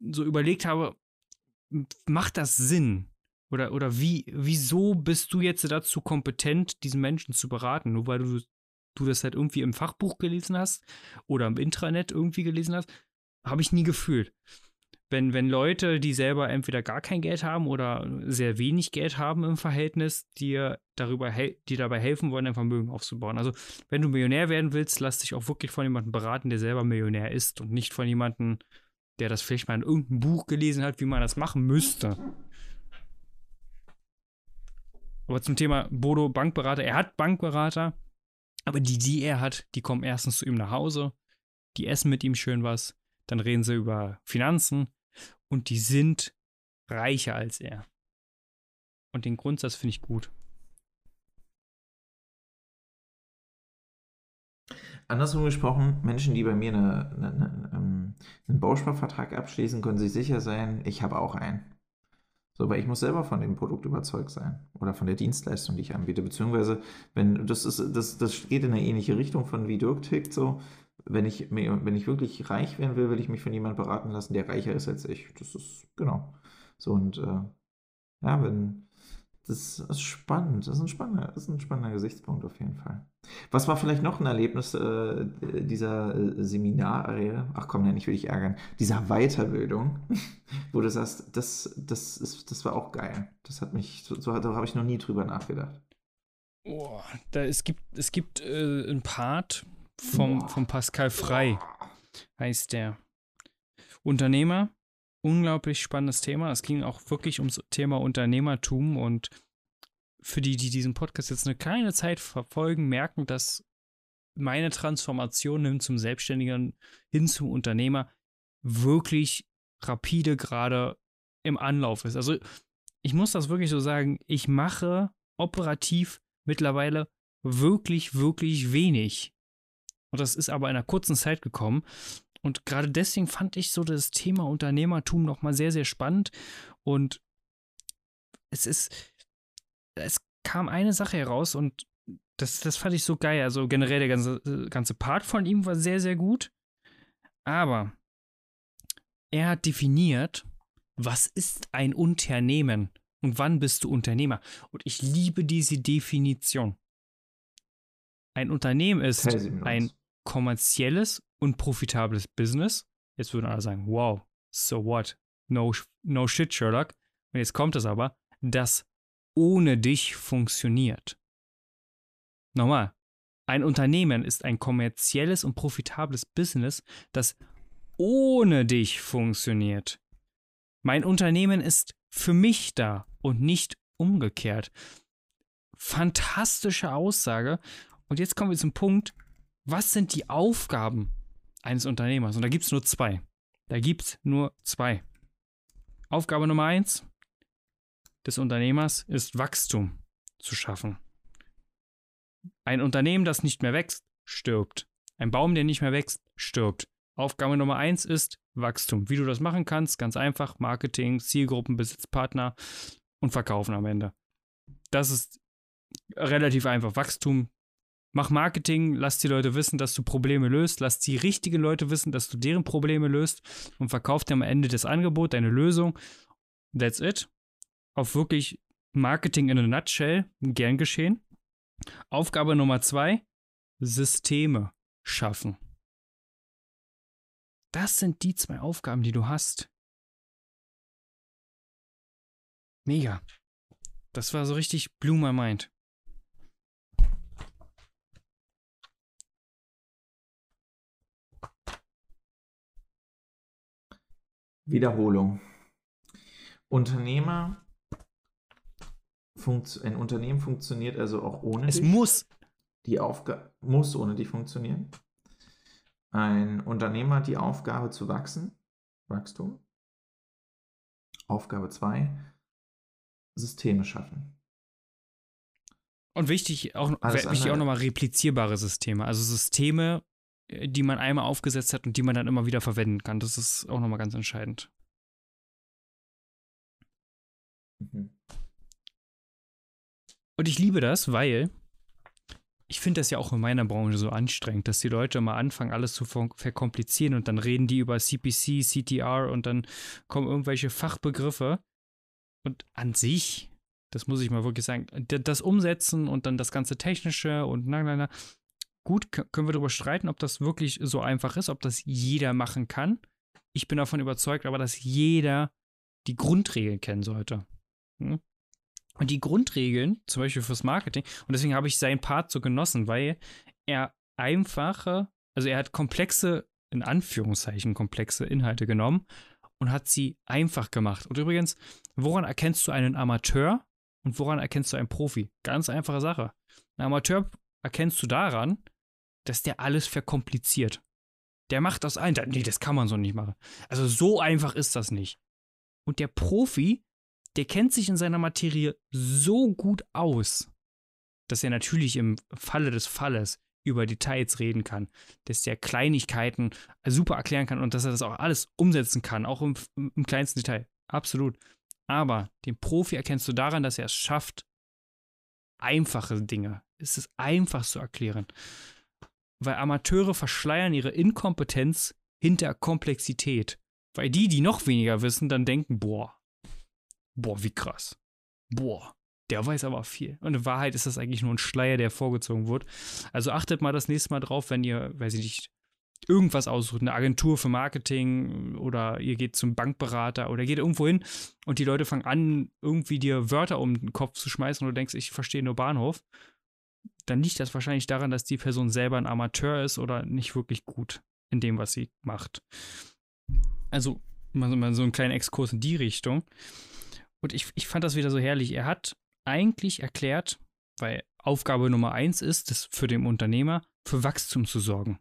so überlegt habe, macht das Sinn? Oder, oder wie, wieso bist du jetzt dazu kompetent, diesen Menschen zu beraten? Nur weil du, du das halt irgendwie im Fachbuch gelesen hast oder im Intranet irgendwie gelesen hast? Habe ich nie gefühlt. Wenn, wenn Leute, die selber entweder gar kein Geld haben oder sehr wenig Geld haben im Verhältnis, dir darüber die dabei helfen wollen, ein Vermögen aufzubauen. Also, wenn du Millionär werden willst, lass dich auch wirklich von jemandem beraten, der selber Millionär ist und nicht von jemandem, der das vielleicht mal in irgendeinem Buch gelesen hat, wie man das machen müsste. Aber zum Thema Bodo Bankberater, er hat Bankberater, aber die, die er hat, die kommen erstens zu ihm nach Hause, die essen mit ihm schön was, dann reden sie über Finanzen und die sind reicher als er. Und den Grundsatz finde ich gut. Andersrum gesprochen, Menschen, die bei mir eine, eine, eine, ähm, einen Bausparvertrag abschließen, können sich sicher sein, ich habe auch einen. So, aber ich muss selber von dem Produkt überzeugt sein oder von der Dienstleistung, die ich anbiete. Beziehungsweise, wenn das ist, das, das geht in eine ähnliche Richtung von wie Dirk tickt, so, wenn ich, wenn ich wirklich reich werden will, will ich mich von jemandem beraten lassen, der reicher ist als ich. Das ist, genau. So, und äh, ja, wenn, das ist spannend. Das ist ein spannender, das ist ein spannender Gesichtspunkt auf jeden Fall. Was war vielleicht noch ein Erlebnis äh, dieser äh, Seminarreihe? Ach komm, nein, ich will dich ärgern. Dieser Weiterbildung, wo du sagst, das, das, ist, das war auch geil. Das hat mich, so, so da habe ich noch nie drüber nachgedacht. Oh, da, es gibt, es gibt äh, ein Part vom, vom Pascal Frei, heißt der. Unternehmer, unglaublich spannendes Thema. Es ging auch wirklich ums Thema Unternehmertum und für die, die diesen Podcast jetzt eine kleine Zeit verfolgen, merken, dass meine Transformation hin zum Selbstständigen, hin zum Unternehmer wirklich rapide gerade im Anlauf ist. Also ich muss das wirklich so sagen, ich mache operativ mittlerweile wirklich, wirklich wenig. Und das ist aber in einer kurzen Zeit gekommen. Und gerade deswegen fand ich so das Thema Unternehmertum nochmal sehr, sehr spannend. Und es ist, es kam eine Sache heraus und das, das fand ich so geil. Also generell der ganze, ganze Part von ihm war sehr, sehr gut. Aber er hat definiert, was ist ein Unternehmen und wann bist du Unternehmer. Und ich liebe diese Definition. Ein Unternehmen ist ein kommerzielles und profitables Business. Jetzt würden alle sagen, wow, so what? No, no shit, Sherlock. Und jetzt kommt es aber, das ohne dich funktioniert. Nochmal, ein Unternehmen ist ein kommerzielles und profitables Business, das ohne dich funktioniert. Mein Unternehmen ist für mich da und nicht umgekehrt. Fantastische Aussage. Und jetzt kommen wir zum Punkt, was sind die Aufgaben eines Unternehmers? Und da gibt es nur zwei. Da gibt es nur zwei. Aufgabe Nummer eins des Unternehmers ist Wachstum zu schaffen. Ein Unternehmen, das nicht mehr wächst, stirbt. Ein Baum, der nicht mehr wächst, stirbt. Aufgabe Nummer eins ist Wachstum. Wie du das machen kannst, ganz einfach, Marketing, Zielgruppen, Besitzpartner und Verkaufen am Ende. das ist relativ einfach. Wachstum, mach Marketing, lass die Leute wissen, dass du Probleme löst, lass die richtigen Leute wissen, dass du deren Probleme löst und verkauf dir am Ende das Angebot, deine Lösung. That's it. Auf wirklich Marketing in a nutshell, gern geschehen. Aufgabe Nummer zwei, Systeme schaffen. Das sind die zwei Aufgaben, die du hast. Mega. Das war so richtig blew my mind. Wiederholung. Unternehmer, ein Unternehmen funktioniert also auch ohne es dich. Es muss. Die Aufgabe muss ohne dich funktionieren. Ein Unternehmer hat die Aufgabe zu wachsen, Wachstum. Aufgabe 2, Systeme schaffen. Und wichtig auch, wichtig auch nochmal replizierbare Systeme. Also Systeme, die man einmal aufgesetzt hat und die man dann immer wieder verwenden kann. Das ist auch nochmal ganz entscheidend. Mhm. Und ich liebe das, weil ich finde das ja auch in meiner Branche so anstrengend, dass die Leute mal anfangen, alles zu verkomplizieren und dann reden die über CPC, CTR und dann kommen irgendwelche Fachbegriffe. Und an sich, das muss ich mal wirklich sagen, das Umsetzen und dann das ganze Technische und na, na, na. Gut, können wir darüber streiten, ob das wirklich so einfach ist, ob das jeder machen kann. Ich bin davon überzeugt, aber dass jeder die Grundregeln kennen sollte. Hm? Und die Grundregeln, zum Beispiel fürs Marketing, und deswegen habe ich seinen Part so genossen, weil er einfache, also er hat komplexe, in Anführungszeichen komplexe Inhalte genommen und hat sie einfach gemacht. Und übrigens, woran erkennst du einen Amateur und woran erkennst du einen Profi? Ganz einfache Sache. Ein Amateur erkennst du daran, dass der alles verkompliziert. Der macht das ein. Nee, das kann man so nicht machen. Also so einfach ist das nicht. Und der Profi, der kennt sich in seiner Materie so gut aus, dass er natürlich im Falle des Falles über Details reden kann, dass der Kleinigkeiten super erklären kann und dass er das auch alles umsetzen kann, auch im, im kleinsten Detail. Absolut. Aber den Profi erkennst du daran, dass er es schafft, einfache Dinge. Es ist einfach zu erklären. Weil Amateure verschleiern ihre Inkompetenz hinter Komplexität. Weil die, die noch weniger wissen, dann denken, boah, boah, wie krass. Boah, der weiß aber viel. Und in Wahrheit ist das eigentlich nur ein Schleier, der vorgezogen wird. Also achtet mal das nächste Mal drauf, wenn ihr, weiß ich nicht, irgendwas aussucht, eine Agentur für Marketing oder ihr geht zum Bankberater oder geht irgendwo hin und die Leute fangen an, irgendwie dir Wörter um den Kopf zu schmeißen und du denkst, ich verstehe nur Bahnhof, dann liegt das wahrscheinlich daran, dass die Person selber ein Amateur ist oder nicht wirklich gut in dem, was sie macht. Also mal, mal so einen kleinen Exkurs in die Richtung. Und ich, ich fand das wieder so herrlich. Er hat eigentlich erklärt, weil Aufgabe Nummer eins ist, das für den Unternehmer, für Wachstum zu sorgen.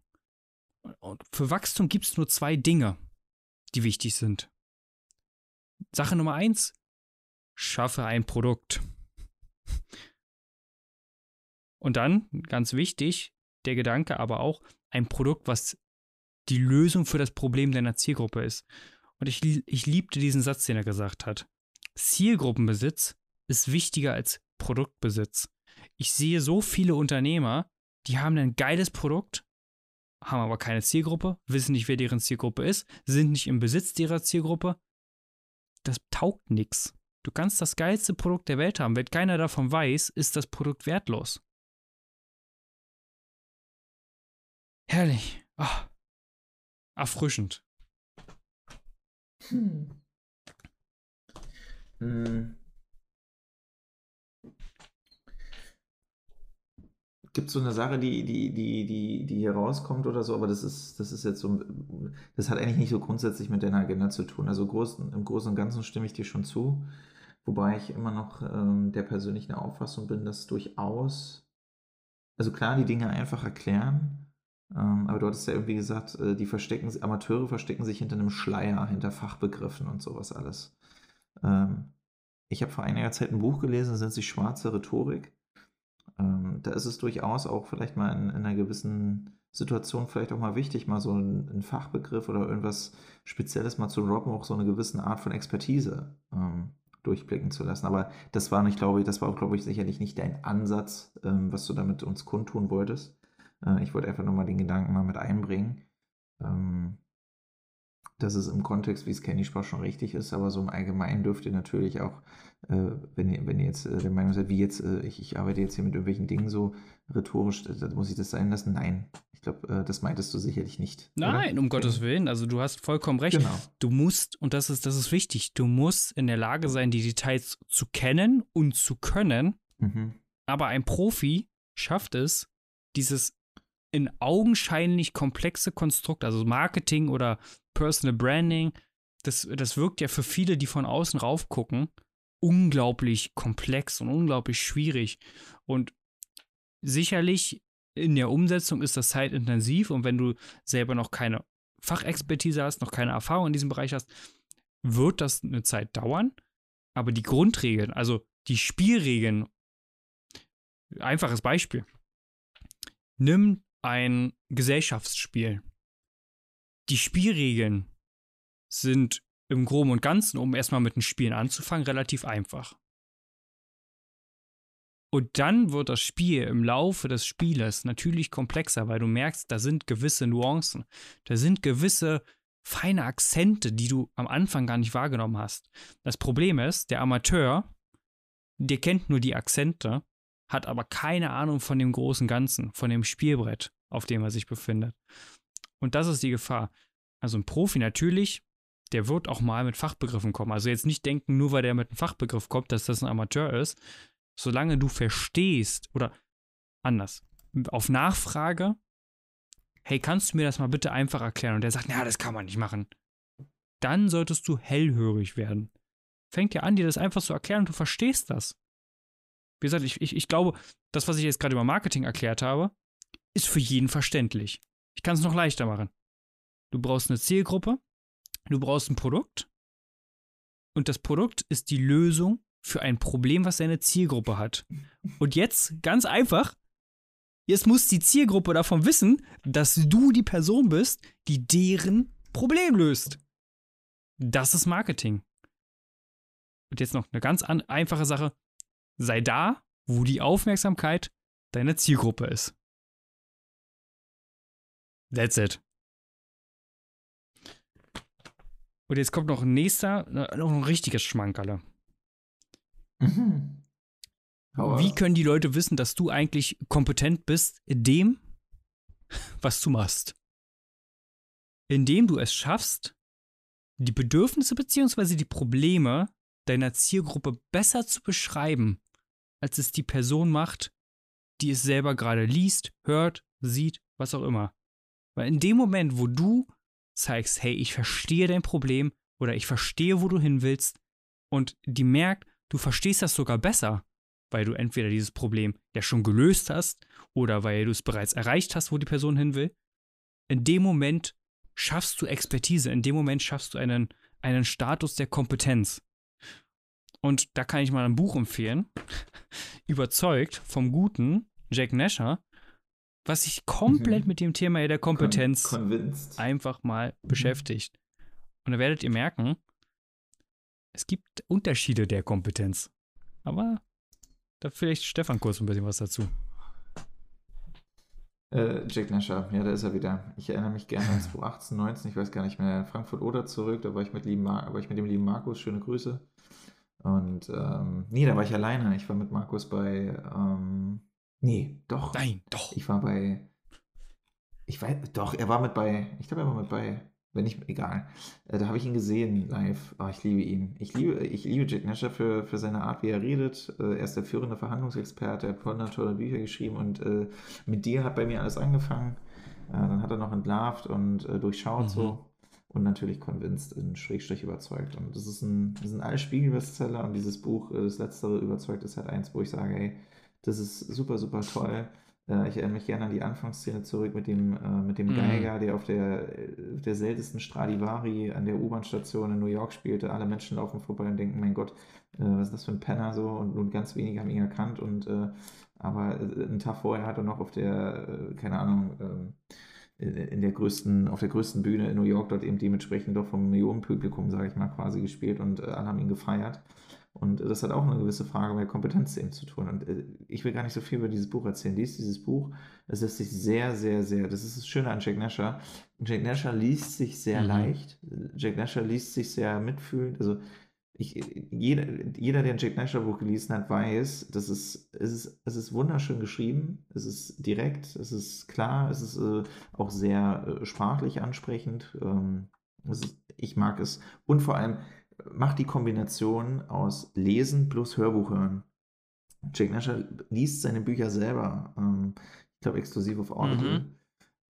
Und für Wachstum gibt es nur zwei Dinge, die wichtig sind. Sache Nummer eins, schaffe ein Produkt. Und dann, ganz wichtig, der Gedanke aber auch, ein Produkt, was die Lösung für das Problem deiner Zielgruppe ist. Und ich, ich liebte diesen Satz, den er gesagt hat. Zielgruppenbesitz ist wichtiger als Produktbesitz. Ich sehe so viele Unternehmer, die haben ein geiles Produkt, haben aber keine Zielgruppe, wissen nicht, wer deren Zielgruppe ist, sind nicht im Besitz ihrer Zielgruppe. Das taugt nichts. Du kannst das geilste Produkt der Welt haben. Wenn keiner davon weiß, ist das Produkt wertlos. Herrlich. Oh. Erfrischend. Hm. Hm. gibt so eine Sache, die, die, die, die, die hier rauskommt oder so, aber das ist, das ist jetzt so, das hat eigentlich nicht so grundsätzlich mit deiner Agenda zu tun. Also großen, im Großen und Ganzen stimme ich dir schon zu, wobei ich immer noch ähm, der persönlichen Auffassung bin, dass durchaus, also klar, die Dinge einfach erklären, aber du hattest ja irgendwie gesagt, äh, die verstecken, Amateure verstecken sich hinter einem Schleier, hinter Fachbegriffen und sowas alles. Ähm, ich habe vor einiger Zeit ein Buch gelesen, das nennt sich Schwarze Rhetorik. Ähm, da ist es durchaus auch vielleicht mal in, in, einer gewissen Situation vielleicht auch mal wichtig, mal so einen, Fachbegriff oder irgendwas Spezielles mal zu droppen, auch so eine gewisse Art von Expertise ähm, durchblicken zu lassen. Aber das war nicht, glaube ich, das war auch, glaube ich, sicherlich nicht dein Ansatz, ähm, was du damit uns kundtun wolltest. Äh, ich wollte einfach nur mal den Gedanken mal mit einbringen. Ähm, dass es im Kontext, wie es Kenny sprach, schon richtig ist, aber so im Allgemeinen dürft ihr natürlich auch, äh, wenn, ihr, wenn ihr jetzt äh, der Meinung seid, wie jetzt, äh, ich, ich arbeite jetzt hier mit irgendwelchen Dingen so rhetorisch, da muss ich das sein lassen? Nein. Ich glaube, äh, das meintest du sicherlich nicht. Nein, oder? um Gottes Willen. Also du hast vollkommen recht. Genau. Du musst, und das ist, das ist wichtig, du musst in der Lage sein, die Details zu kennen und zu können. Mhm. Aber ein Profi schafft es, dieses in augenscheinlich komplexe Konstrukt, also Marketing oder Personal Branding, das, das wirkt ja für viele, die von außen raufgucken, unglaublich komplex und unglaublich schwierig. Und sicherlich in der Umsetzung ist das zeitintensiv und wenn du selber noch keine Fachexpertise hast, noch keine Erfahrung in diesem Bereich hast, wird das eine Zeit dauern. Aber die Grundregeln, also die Spielregeln, einfaches Beispiel. Nimm ein Gesellschaftsspiel. Die Spielregeln sind im Groben und Ganzen, um erstmal mit den Spielen anzufangen, relativ einfach. Und dann wird das Spiel im Laufe des Spieles natürlich komplexer, weil du merkst, da sind gewisse Nuancen, da sind gewisse feine Akzente, die du am Anfang gar nicht wahrgenommen hast. Das Problem ist, der Amateur, der kennt nur die Akzente, hat aber keine Ahnung von dem großen Ganzen, von dem Spielbrett, auf dem er sich befindet. Und das ist die Gefahr. Also ein Profi natürlich, der wird auch mal mit Fachbegriffen kommen. Also jetzt nicht denken, nur weil der mit einem Fachbegriff kommt, dass das ein Amateur ist. Solange du verstehst oder anders, auf Nachfrage, hey, kannst du mir das mal bitte einfach erklären? Und der sagt, na, das kann man nicht machen. Dann solltest du hellhörig werden. Fängt ja an, dir das einfach zu erklären und du verstehst das. Wie gesagt, ich, ich, ich glaube, das, was ich jetzt gerade über Marketing erklärt habe, ist für jeden verständlich. Ich kann es noch leichter machen. Du brauchst eine Zielgruppe, du brauchst ein Produkt und das Produkt ist die Lösung für ein Problem, was deine Zielgruppe hat. Und jetzt, ganz einfach, jetzt muss die Zielgruppe davon wissen, dass du die Person bist, die deren Problem löst. Das ist Marketing. Und jetzt noch eine ganz einfache Sache. Sei da, wo die Aufmerksamkeit deiner Zielgruppe ist. That's it. Und jetzt kommt noch ein nächster, noch ein richtiges Schmankerle. Mhm. Wie können die Leute wissen, dass du eigentlich kompetent bist in dem, was du machst? Indem du es schaffst, die Bedürfnisse bzw. die Probleme deiner Zielgruppe besser zu beschreiben, als es die Person macht, die es selber gerade liest, hört, sieht, was auch immer. Weil in dem Moment, wo du zeigst, hey, ich verstehe dein Problem oder ich verstehe, wo du hin willst und die merkt, du verstehst das sogar besser, weil du entweder dieses Problem ja schon gelöst hast oder weil du es bereits erreicht hast, wo die Person hin will. In dem Moment schaffst du Expertise, in dem Moment schaffst du einen, einen Status der Kompetenz. Und da kann ich mal ein Buch empfehlen. Überzeugt vom guten Jack Nasher, was sich komplett mhm. mit dem Thema der Kompetenz Con einfach mal mhm. beschäftigt. Und da werdet ihr merken, es gibt Unterschiede der Kompetenz. Aber da vielleicht Stefan kurz ein bisschen was dazu. Äh, Jack Nasher, ja, da ist er wieder. Ich erinnere mich gerne an 2018, 19, ich weiß gar nicht mehr, Frankfurt oder zurück, da war ich mit, lieben Mar war ich mit dem lieben Markus, schöne Grüße. Und ähm, nee, da war ich alleine. Ich war mit Markus bei ähm, Nee, doch. Nein, doch. Ich war bei. Ich weiß, doch, er war mit bei. Ich glaube, er war mit bei. Wenn nicht, egal. Äh, da habe ich ihn gesehen live. Oh, ich liebe ihn. Ich liebe, ich liebe Jack Nasher für, für seine Art, wie er redet. Äh, er ist der führende Verhandlungsexperte, er hat tolle, tolle Bücher geschrieben und äh, mit dir hat bei mir alles angefangen. Äh, dann hat er noch entlarvt und durchschaut mhm. so und natürlich convinced in Schrägstrich überzeugt. Und das ist ein, das ist ein Allspiegel-Bestseller und dieses Buch, äh, das letztere überzeugt, ist halt eins, wo ich sage, ey, das ist super, super toll. Äh, ich erinnere mich gerne an die Anfangsszene zurück mit dem, äh, mit dem mhm. Geiger, der auf der, der seltensten Stradivari an der U-Bahn-Station in New York spielte. Alle Menschen laufen vorbei und denken, mein Gott, was ist das für ein Penner so? Und nur ganz wenige haben ihn erkannt. Und aber einen Tag vorher hat er noch auf der, keine Ahnung, ähm, in der größten, auf der größten Bühne in New York dort eben dementsprechend doch vom Millionenpublikum, sage ich mal, quasi gespielt und äh, alle haben ihn gefeiert. Und das hat auch eine gewisse Frage mit Kompetenz eben zu tun. Und äh, ich will gar nicht so viel über dieses Buch erzählen. Lies dieses Buch. Es lässt sich sehr, sehr, sehr, das ist das Schöne an Jack Nasher. Jack Nasher liest sich sehr mhm. leicht. Jack Nasher liest sich sehr mitfühlend. Also ich, jeder, jeder, der ein Jack Nasher Buch gelesen hat, weiß, dass es, es, ist, es ist wunderschön geschrieben, es ist direkt, es ist klar, es ist äh, auch sehr äh, sprachlich ansprechend. Ähm, ist, ich mag es. Und vor allem macht die Kombination aus Lesen plus Hörbuch hören. Jack Nasher liest seine Bücher selber, ähm, ich glaube exklusiv auf Audible. Mhm.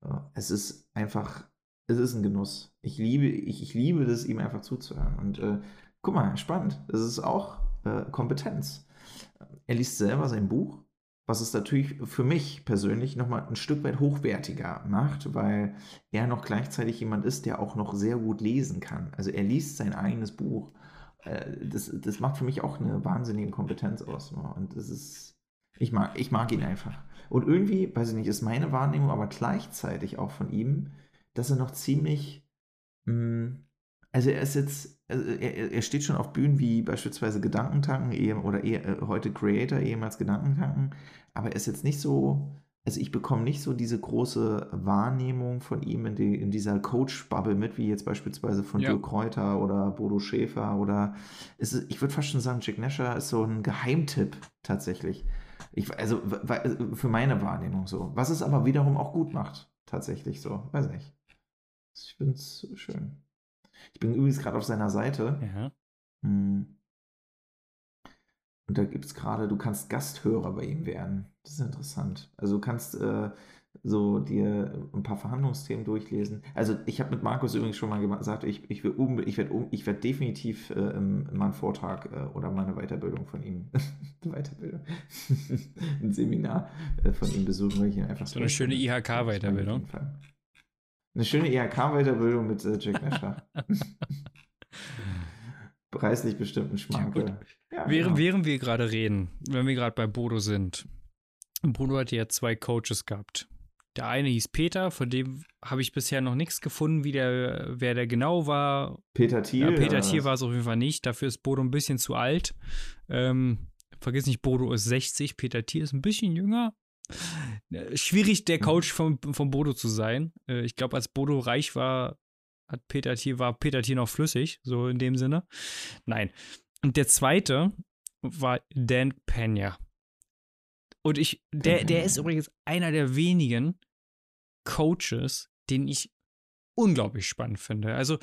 Äh, es ist einfach, es ist ein Genuss. Ich liebe, ich, ich liebe das, ihm einfach zuzuhören. Und äh, Guck mal, spannend. Das ist auch äh, Kompetenz. Er liest selber sein Buch, was es natürlich für mich persönlich nochmal ein Stück weit hochwertiger macht, weil er noch gleichzeitig jemand ist, der auch noch sehr gut lesen kann. Also er liest sein eigenes Buch. Äh, das, das macht für mich auch eine wahnsinnige Kompetenz aus. Und das ist, ich mag, ich mag ihn einfach. Und irgendwie, weiß ich nicht, ist meine Wahrnehmung aber gleichzeitig auch von ihm, dass er noch ziemlich, mh, hm, also er ist jetzt, also er, er, steht schon auf Bühnen wie beispielsweise Gedankentanken oder eh, heute Creator, ehemals Gedankentanken, aber er ist jetzt nicht so, also ich bekomme nicht so diese große Wahrnehmung von ihm in, die, in dieser Coach-Bubble mit, wie jetzt beispielsweise von ja. Dirk Kräuter oder Bodo Schäfer oder ist, ich würde fast schon sagen, Jack Nasher ist so ein Geheimtipp tatsächlich. Ich, also für meine Wahrnehmung so. Was es aber wiederum auch gut macht, tatsächlich so. Weiß nicht. Ich finde es schön. Ich bin übrigens gerade auf seiner Seite. Ja. Hm. Und da gibt es gerade, du kannst Gasthörer bei ihm werden. Das ist interessant. Also du kannst äh, so dir ein paar Verhandlungsthemen durchlesen. Also ich habe mit Markus übrigens schon mal gesagt, ich, ich, will ich werde ich werd definitiv äh, mal einen Vortrag äh, oder mal eine Weiterbildung von ihm, Weiterbildung, ein Seminar äh, von ihm besuchen, weil ich ihn einfach so eine schöne IHK-Weiterbildung. Eine schöne IHK-Weiterbildung mit äh, Jack Nasher. Preislich bestimmt ein Schmankerl. Ja, während, genau. während wir gerade reden, wenn wir gerade bei Bodo sind. Bodo hat ja zwei Coaches gehabt. Der eine hieß Peter, von dem habe ich bisher noch nichts gefunden, wie der, wer der genau war. Peter Thiel? Ja, Peter Thiel war es auf jeden Fall nicht. Dafür ist Bodo ein bisschen zu alt. Ähm, vergiss nicht, Bodo ist 60, Peter Thiel ist ein bisschen jünger, schwierig, der mhm. Coach von, von Bodo zu sein. Äh, ich glaube, als Bodo reich war, hat Peter Thiel, war Peter Thiel noch flüssig, so in dem Sinne. Nein. Und der zweite war Dan Pena. Und ich, der, der ist übrigens einer der wenigen Coaches, den ich unglaublich spannend finde. Also,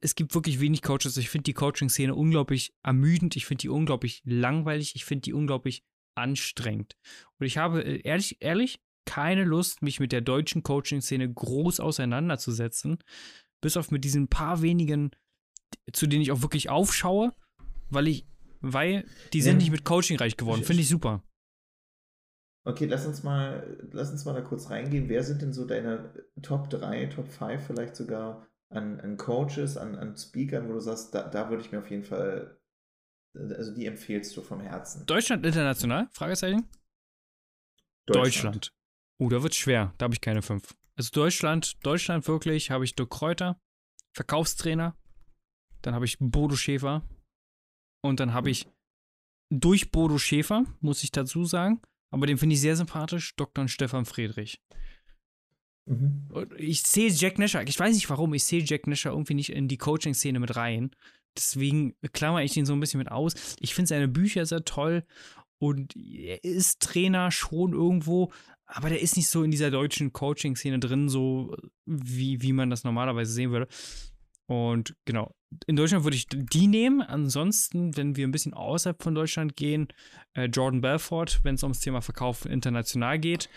es gibt wirklich wenig Coaches. Ich finde die Coaching-Szene unglaublich ermüdend. Ich finde die unglaublich langweilig. Ich finde die unglaublich anstrengend. Und ich habe äh, ehrlich, ehrlich keine Lust, mich mit der deutschen Coaching-Szene groß auseinanderzusetzen. Bis auf mit diesen paar wenigen, zu denen ich auch wirklich aufschaue, weil ich, weil die sind ja. nicht mit Coaching reich geworden. Finde ich super. Okay, lass uns mal, lass uns mal da kurz reingehen. Wer sind denn so deine Top 3, Top 5 vielleicht sogar an, an Coaches, an, an Speakern, wo du sagst, da, da würde ich mir auf jeden Fall also die empfehlst du vom Herzen. Deutschland international? Fragezeichen? Deutschland. Deutschland. Oh, da wird schwer. Da habe ich keine fünf. Also Deutschland, Deutschland wirklich, habe ich Dirk Kräuter, Verkaufstrainer. Dann habe ich Bodo Schäfer. Und dann habe ich durch Bodo Schäfer, muss ich dazu sagen. Aber den finde ich sehr sympathisch, Dr. Stefan Friedrich. Mhm. Ich sehe Jack Nasher, ich weiß nicht warum, ich sehe Jack Nasher irgendwie nicht in die Coaching-Szene mit rein. Deswegen klammer ich ihn so ein bisschen mit aus. Ich finde seine Bücher sehr toll und er ist Trainer schon irgendwo, aber der ist nicht so in dieser deutschen Coaching-Szene drin, so wie, wie man das normalerweise sehen würde. Und genau, in Deutschland würde ich die nehmen. Ansonsten, wenn wir ein bisschen außerhalb von Deutschland gehen, äh, Jordan Belfort, wenn es ums Thema Verkauf international geht.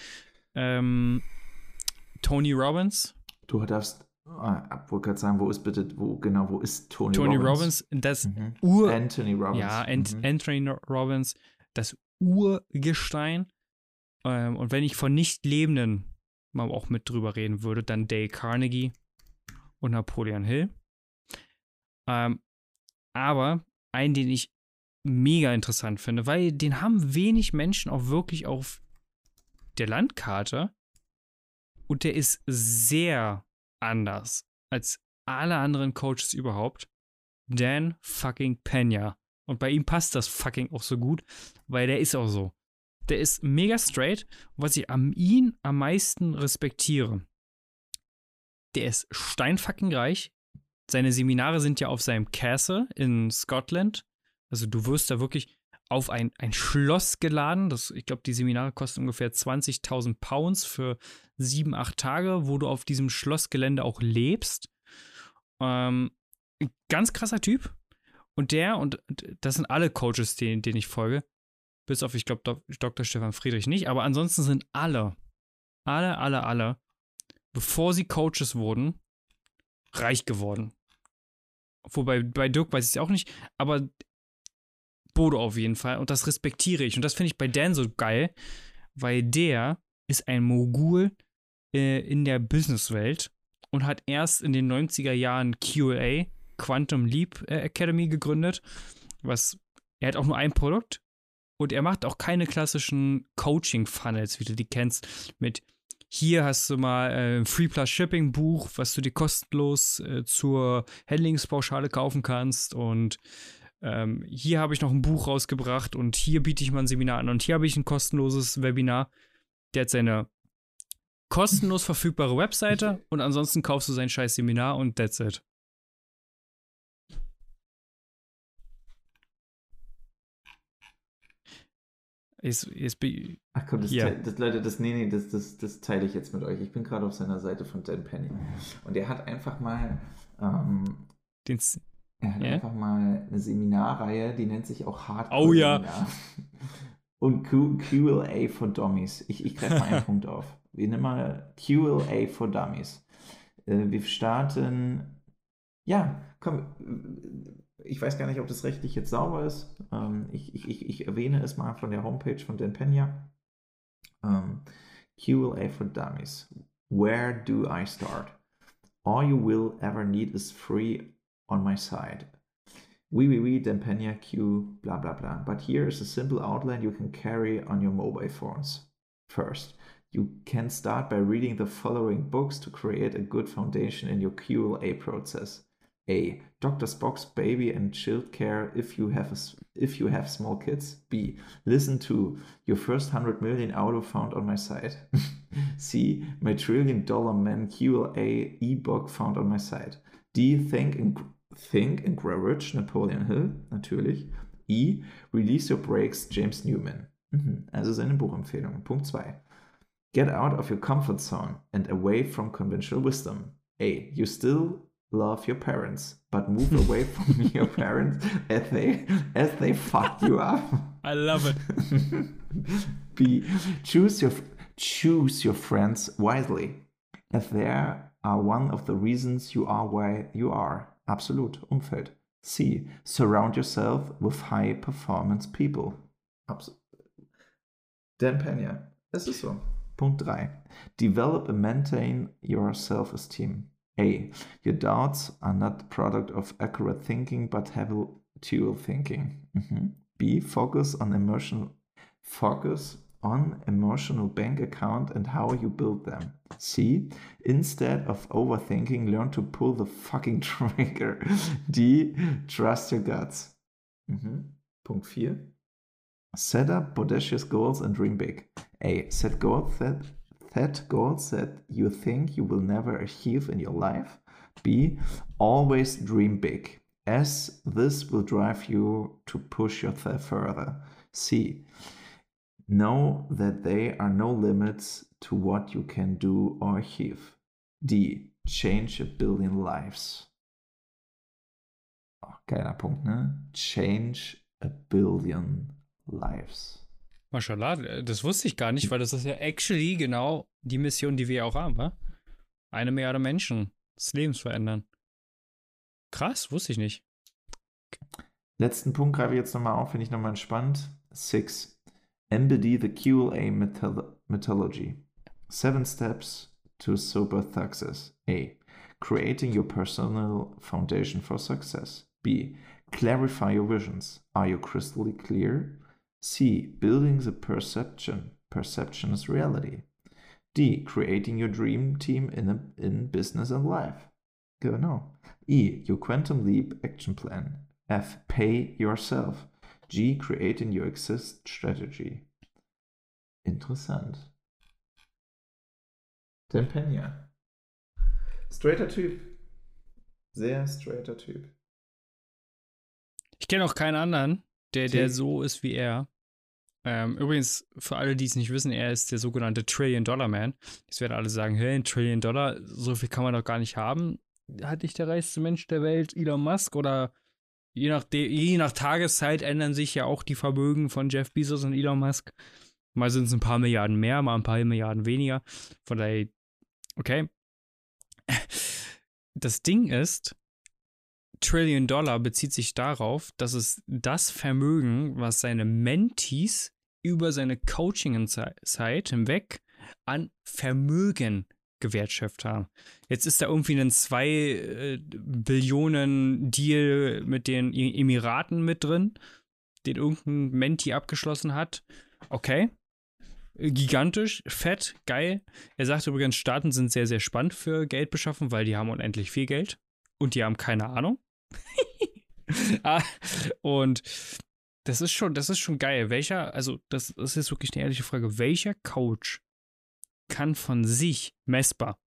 Ähm, Tony Robbins. Du darfst Ah, wollte gerade sagen, wo ist bitte, wo genau, wo ist Tony, Tony Robbins? Robbins, das mhm. Ur Anthony Robbins. Ja, Ant mhm. Anthony Robbins, das Urgestein. Ähm, und wenn ich von Nicht-Lebenden mal auch mit drüber reden würde, dann Dale Carnegie und Napoleon Hill. Ähm, aber einen, den ich mega interessant finde, weil den haben wenig Menschen auch wirklich auf der Landkarte Und der ist sehr anders als alle anderen Coaches überhaupt. Dan fucking Pena. Und bei ihm passt das fucking auch so gut, weil der ist auch so. Der ist mega straight. was ich an ihm am meisten respektiere, der ist steinfucking reich. Seine Seminare sind ja auf seinem Castle in Scotland. Also du wirst da wirklich auf ein, ein Schloss geladen. Das, ich glaube, die Seminare kosten ungefähr 20.000 Pounds für sieben, acht Tage, wo du auf diesem Schlossgelände auch lebst. Ähm, ganz krasser Typ. Und der, und das sind alle Coaches, denen, denen ich folge, bis auf, ich glaube, Dr. Stefan Friedrich nicht, aber ansonsten sind alle, alle, alle, alle, bevor sie Coaches wurden, reich geworden. Wobei bei Dirk weiß ich es auch nicht, aber Bodo auf jeden Fall. Und das respektiere ich. Und das finde ich bei Dan so geil, weil der ist ein Mogul äh, in der Businesswelt und hat erst in den 90er Jahren QA, Quantum Leap äh, Academy, gegründet. Was, er hat auch nur ein Produkt und er macht auch keine klassischen Coaching-Funnels, wie du die kennst, mit hier hast du mal äh, ein Free Plus Shipping Buch, was du dir kostenlos äh, zur Handlingspauschale kaufen kannst und ähm, hier habe ich noch ein Buch rausgebracht und hier biete ich mal ein Seminar an und hier habe ich ein kostenloses Webinar. Der hat seine kostenlos verfügbare Webseite und ansonsten kaufst du sein scheiß Seminar und that's it. Ist, ist Ach komm, das, yeah. das, Leute, das, nee, nee, das, das, das teile ich jetzt mit euch. Ich bin gerade auf seiner Seite von Dan Penny. Und er hat einfach mal ähm, Den, er hat yeah. einfach mal eine Seminarreihe, die nennt sich auch Hardcore. Oh ja. Und Q, QLA for Dummies. Ich, ich greife mal einen Punkt auf. Wir nehmen mal QLA for Dummies. Äh, wir starten. Ja, komm. Ich weiß gar nicht, ob das rechtlich jetzt sauber ist. Ähm, ich, ich, ich, erwähne es mal von der Homepage von Dan Pena. Ähm, QLA for Dummies. Where do I start? All you will ever need is free on my side. Oui, oui, oui, Dempenia Q, blah, blah, blah. But here is a simple outline you can carry on your mobile phones. First, you can start by reading the following books to create a good foundation in your QLA process. A. Dr. Spock's Baby and Child Care if you have a, if you have small kids. B. Listen to Your First 100 Million Auto found on my site. C. My Trillion Dollar Man QLA ebook found on my site. D. Think and Think and Grow Rich, Napoleon Hill, natürlich. E. Release Your Brakes, James Newman. Mhm. Also seine Buchempfehlung. Punkt 2. Get out of your comfort zone and away from conventional wisdom. A. You still love your parents, but move away from your parents as they as they fuck you up. I love it. B. Choose your choose your friends wisely, as they are one of the reasons you are where you are. Absolut, Umfeld. C. Surround yourself with high performance people. Abs Dan Pena. Es ist so. Punkt 3. Develop and maintain your self-esteem. A. Your doubts are not the product of accurate thinking but habitual thinking. Mhm. B. Focus on emotional focus on emotional bank account and how you build them. C. Instead of overthinking, learn to pull the fucking trigger. D. Trust your guts. Mhm. Punkt 4. Set up audacious goals and dream big. A. Set goals that set goals that you think you will never achieve in your life. B. Always dream big, as this will drive you to push yourself further. C. Know that there are no limits to what you can do or achieve. D. Change a billion lives. Oh, geiler Punkt, ne? Change a billion lives. Mashallah, das wusste ich gar nicht, weil das ist ja actually genau die Mission, die wir auch haben, wa? Eine Milliarde Menschen des Lebens verändern. Krass, wusste ich nicht. Letzten Punkt greife ich jetzt nochmal auf, finde ich nochmal entspannt. Six. Embody the QLA methodology. Seven steps to super success. A. Creating your personal foundation for success. B. Clarify your visions. Are you crystal clear? C. Building the perception. Perception is reality. D. Creating your dream team in, a, in business and life. Genau. E. Your quantum leap action plan. F. Pay yourself. G. Creating your exist strategy. Interessant. Dan Pena. Straighter Typ. Sehr straighter Typ. Ich kenne auch keinen anderen, der, der so ist wie er. Ähm, übrigens, für alle, die es nicht wissen, er ist der sogenannte Trillion Dollar Man. Jetzt werden alle sagen, hey, ein Trillion Dollar, so viel kann man doch gar nicht haben. Hat nicht der reichste Mensch der Welt Elon Musk oder je nach, je nach Tageszeit ändern sich ja auch die Vermögen von Jeff Bezos und Elon Musk. Mal sind es ein paar Milliarden mehr, mal ein paar Milliarden weniger. Von daher, okay. Das Ding ist, Trillion Dollar bezieht sich darauf, dass es das Vermögen, was seine Mentees über seine Coaching-Zeit hinweg an Vermögen gewertschöpft haben. Jetzt ist da irgendwie ein 2 äh, Billionen Deal mit den Emiraten mit drin, den irgendein Menti abgeschlossen hat. Okay. Gigantisch, fett, geil. Er sagt übrigens, Staaten sind sehr, sehr spannend für Geld beschaffen, weil die haben unendlich viel Geld und die haben keine Ahnung. ah, und das ist schon, das ist schon geil. Welcher, also das, das ist wirklich eine ehrliche Frage, welcher Coach kann von sich messbar,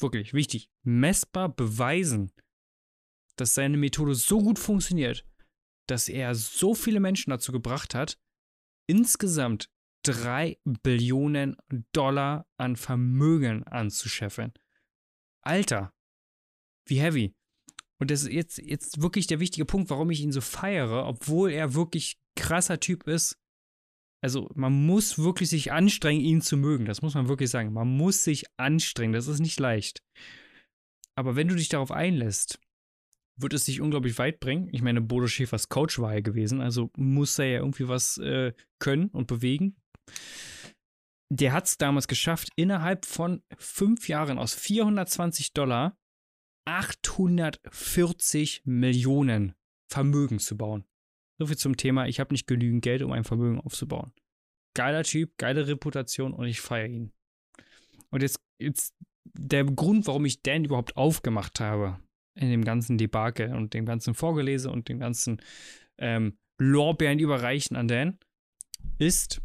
wirklich wichtig, messbar beweisen, dass seine Methode so gut funktioniert, dass er so viele Menschen dazu gebracht hat, insgesamt drei Billionen Dollar an Vermögen anzuscheffeln. Alter, wie heavy. Und das ist jetzt, jetzt wirklich der wichtige Punkt, warum ich ihn so feiere, obwohl er wirklich krasser Typ ist. Also man muss wirklich sich anstrengen, ihn zu mögen. Das muss man wirklich sagen. Man muss sich anstrengen. Das ist nicht leicht. Aber wenn du dich darauf einlässt, wird es dich unglaublich weit bringen. Ich meine, Bodo Schäfers Coach war er gewesen, also muss er ja irgendwie was äh, können und bewegen. Der hat es damals geschafft, innerhalb von fünf Jahren aus 420 Dollar 840 Millionen Vermögen zu bauen. So viel zum Thema, ich habe nicht genügend Geld, um ein Vermögen aufzubauen. Geiler Typ, geile Reputation und ich feiere ihn. Und jetzt, jetzt der Grund, warum ich Dan überhaupt aufgemacht habe in dem ganzen Debakel und dem ganzen Vorgelese und dem ganzen ähm, Lorbeeren überreichen an Dan, ist,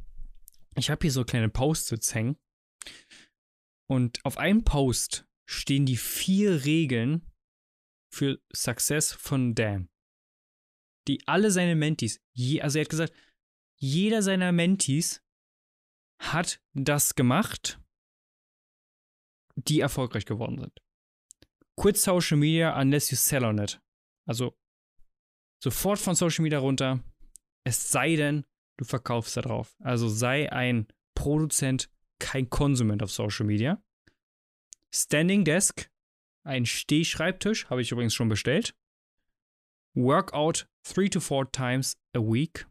ich habe hier so kleine Post-its hängen. Und auf einem Post stehen die vier Regeln für Success von Dan. Die alle seine Mentees, je, also er hat gesagt, jeder seiner Mentees hat das gemacht, die erfolgreich geworden sind. Quit Social Media unless you sell on it. Also sofort von Social Media runter, es sei denn, du verkaufst da drauf. Also sei ein Produzent, kein Konsument auf Social Media. Standing Desk, ein Stehschreibtisch, habe ich übrigens schon bestellt. Workout three to four times a week.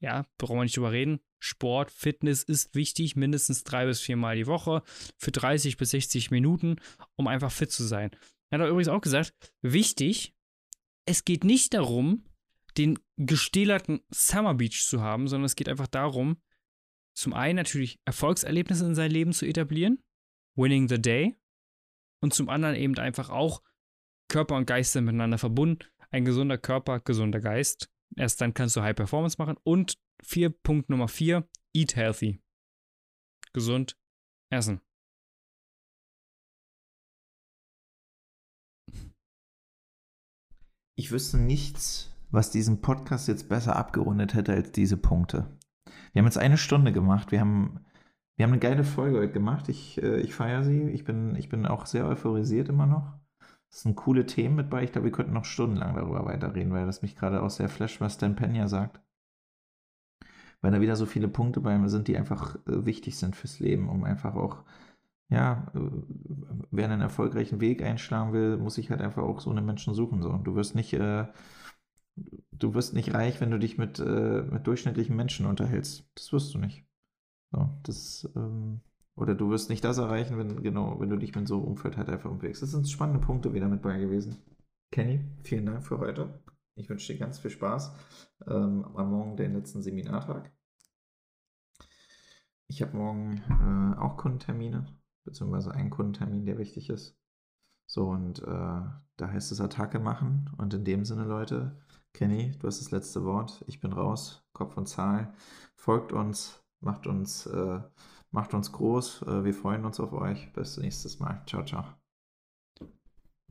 Ja, brauchen wir nicht drüber reden. Sport, Fitness ist wichtig, mindestens drei bis viermal die Woche für 30 bis 60 Minuten, um einfach fit zu sein. Er hat übrigens auch gesagt, wichtig, es geht nicht darum, den gestählerten Summer Beach zu haben, sondern es geht einfach darum, zum einen natürlich Erfolgserlebnisse in sein Leben zu etablieren Winning the Day. Und zum anderen eben einfach auch Körper und Geist sind miteinander verbunden. Ein gesunder Körper, gesunder Geist. Erst dann kannst du High Performance machen. Und vier, Punkt Nummer vier, eat healthy. Gesund essen. Ich wüsste nichts, was diesen Podcast jetzt besser abgerundet hätte als diese Punkte. Wir haben jetzt eine Stunde gemacht. Wir haben wir haben eine geile Folge heute gemacht. Ich, äh, ich feiere sie. Ich bin, ich bin auch sehr euphorisiert immer noch. Es sind coole Themen mit bei. Ich glaube, wir könnten noch stundenlang darüber weiterreden, weil das mich gerade auch sehr flasht, was Dan Pena sagt. Weil da wieder so viele Punkte bei mir sind, die einfach äh, wichtig sind fürs Leben, um einfach auch, ja, äh, wer einen erfolgreichen Weg einschlagen will, muss sich halt einfach auch so eine Menschen suchen. So. Du wirst nicht, äh, du wirst nicht reich, wenn du dich mit, äh, mit durchschnittlichen Menschen unterhältst. Das wirst du nicht. So, das, ähm, oder du wirst nicht das erreichen, wenn, genau, wenn du dich mit so einem Umfeld halt einfach umwegst. Das sind spannende Punkte wieder mit bei gewesen. Kenny, vielen Dank für heute. Ich wünsche dir ganz viel Spaß ähm, am Morgen, den letzten Seminartag. Ich habe morgen äh, auch Kundentermine, beziehungsweise einen Kundentermin, der wichtig ist. So, und äh, da heißt es Attacke machen. Und in dem Sinne, Leute, Kenny, du hast das letzte Wort. Ich bin raus. Kopf und Zahl. Folgt uns, macht uns, äh, macht uns groß. Äh, wir freuen uns auf euch. Bis nächstes Mal. Ciao, ciao.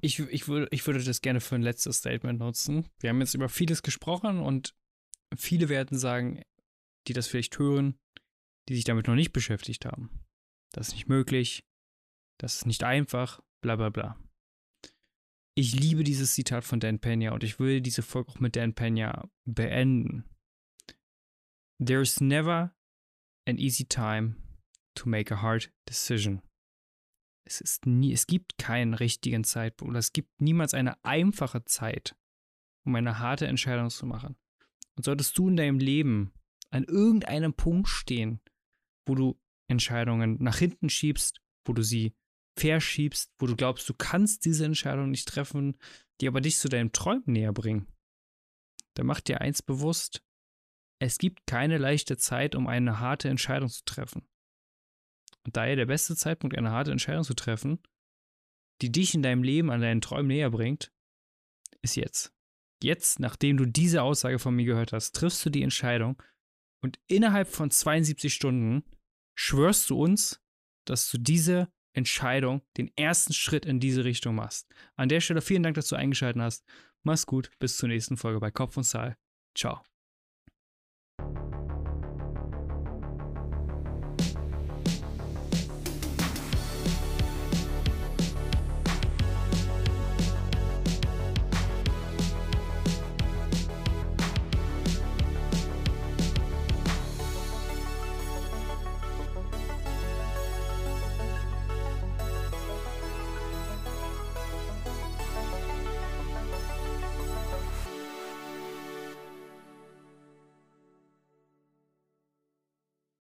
Ich, ich, würde, ich würde das gerne für ein letztes Statement nutzen. Wir haben jetzt über vieles gesprochen und viele werden sagen, die das vielleicht hören, die sich damit noch nicht beschäftigt haben. Das ist nicht möglich, das ist nicht einfach, bla bla bla. Ich liebe dieses Zitat von Dan Pena und ich will diese Folge auch mit Dan Pena beenden. There's never an easy time to make a hard decision. Es, ist nie, es gibt keinen richtigen Zeitpunkt oder es gibt niemals eine einfache Zeit, um eine harte Entscheidung zu machen. Und solltest du in deinem Leben an irgendeinem Punkt stehen, wo du Entscheidungen nach hinten schiebst, wo du sie verschiebst, wo du glaubst, du kannst diese Entscheidung nicht treffen, die aber dich zu deinem Träumen näher bringen, dann mach dir eins bewusst, es gibt keine leichte Zeit, um eine harte Entscheidung zu treffen. Daher der beste Zeitpunkt, eine harte Entscheidung zu treffen, die dich in deinem Leben an deinen Träumen näher bringt, ist jetzt. Jetzt, nachdem du diese Aussage von mir gehört hast, triffst du die Entscheidung und innerhalb von 72 Stunden schwörst du uns, dass du diese Entscheidung, den ersten Schritt in diese Richtung machst. An der Stelle vielen Dank, dass du eingeschaltet hast. Mach's gut, bis zur nächsten Folge bei Kopf und Zahl. Ciao.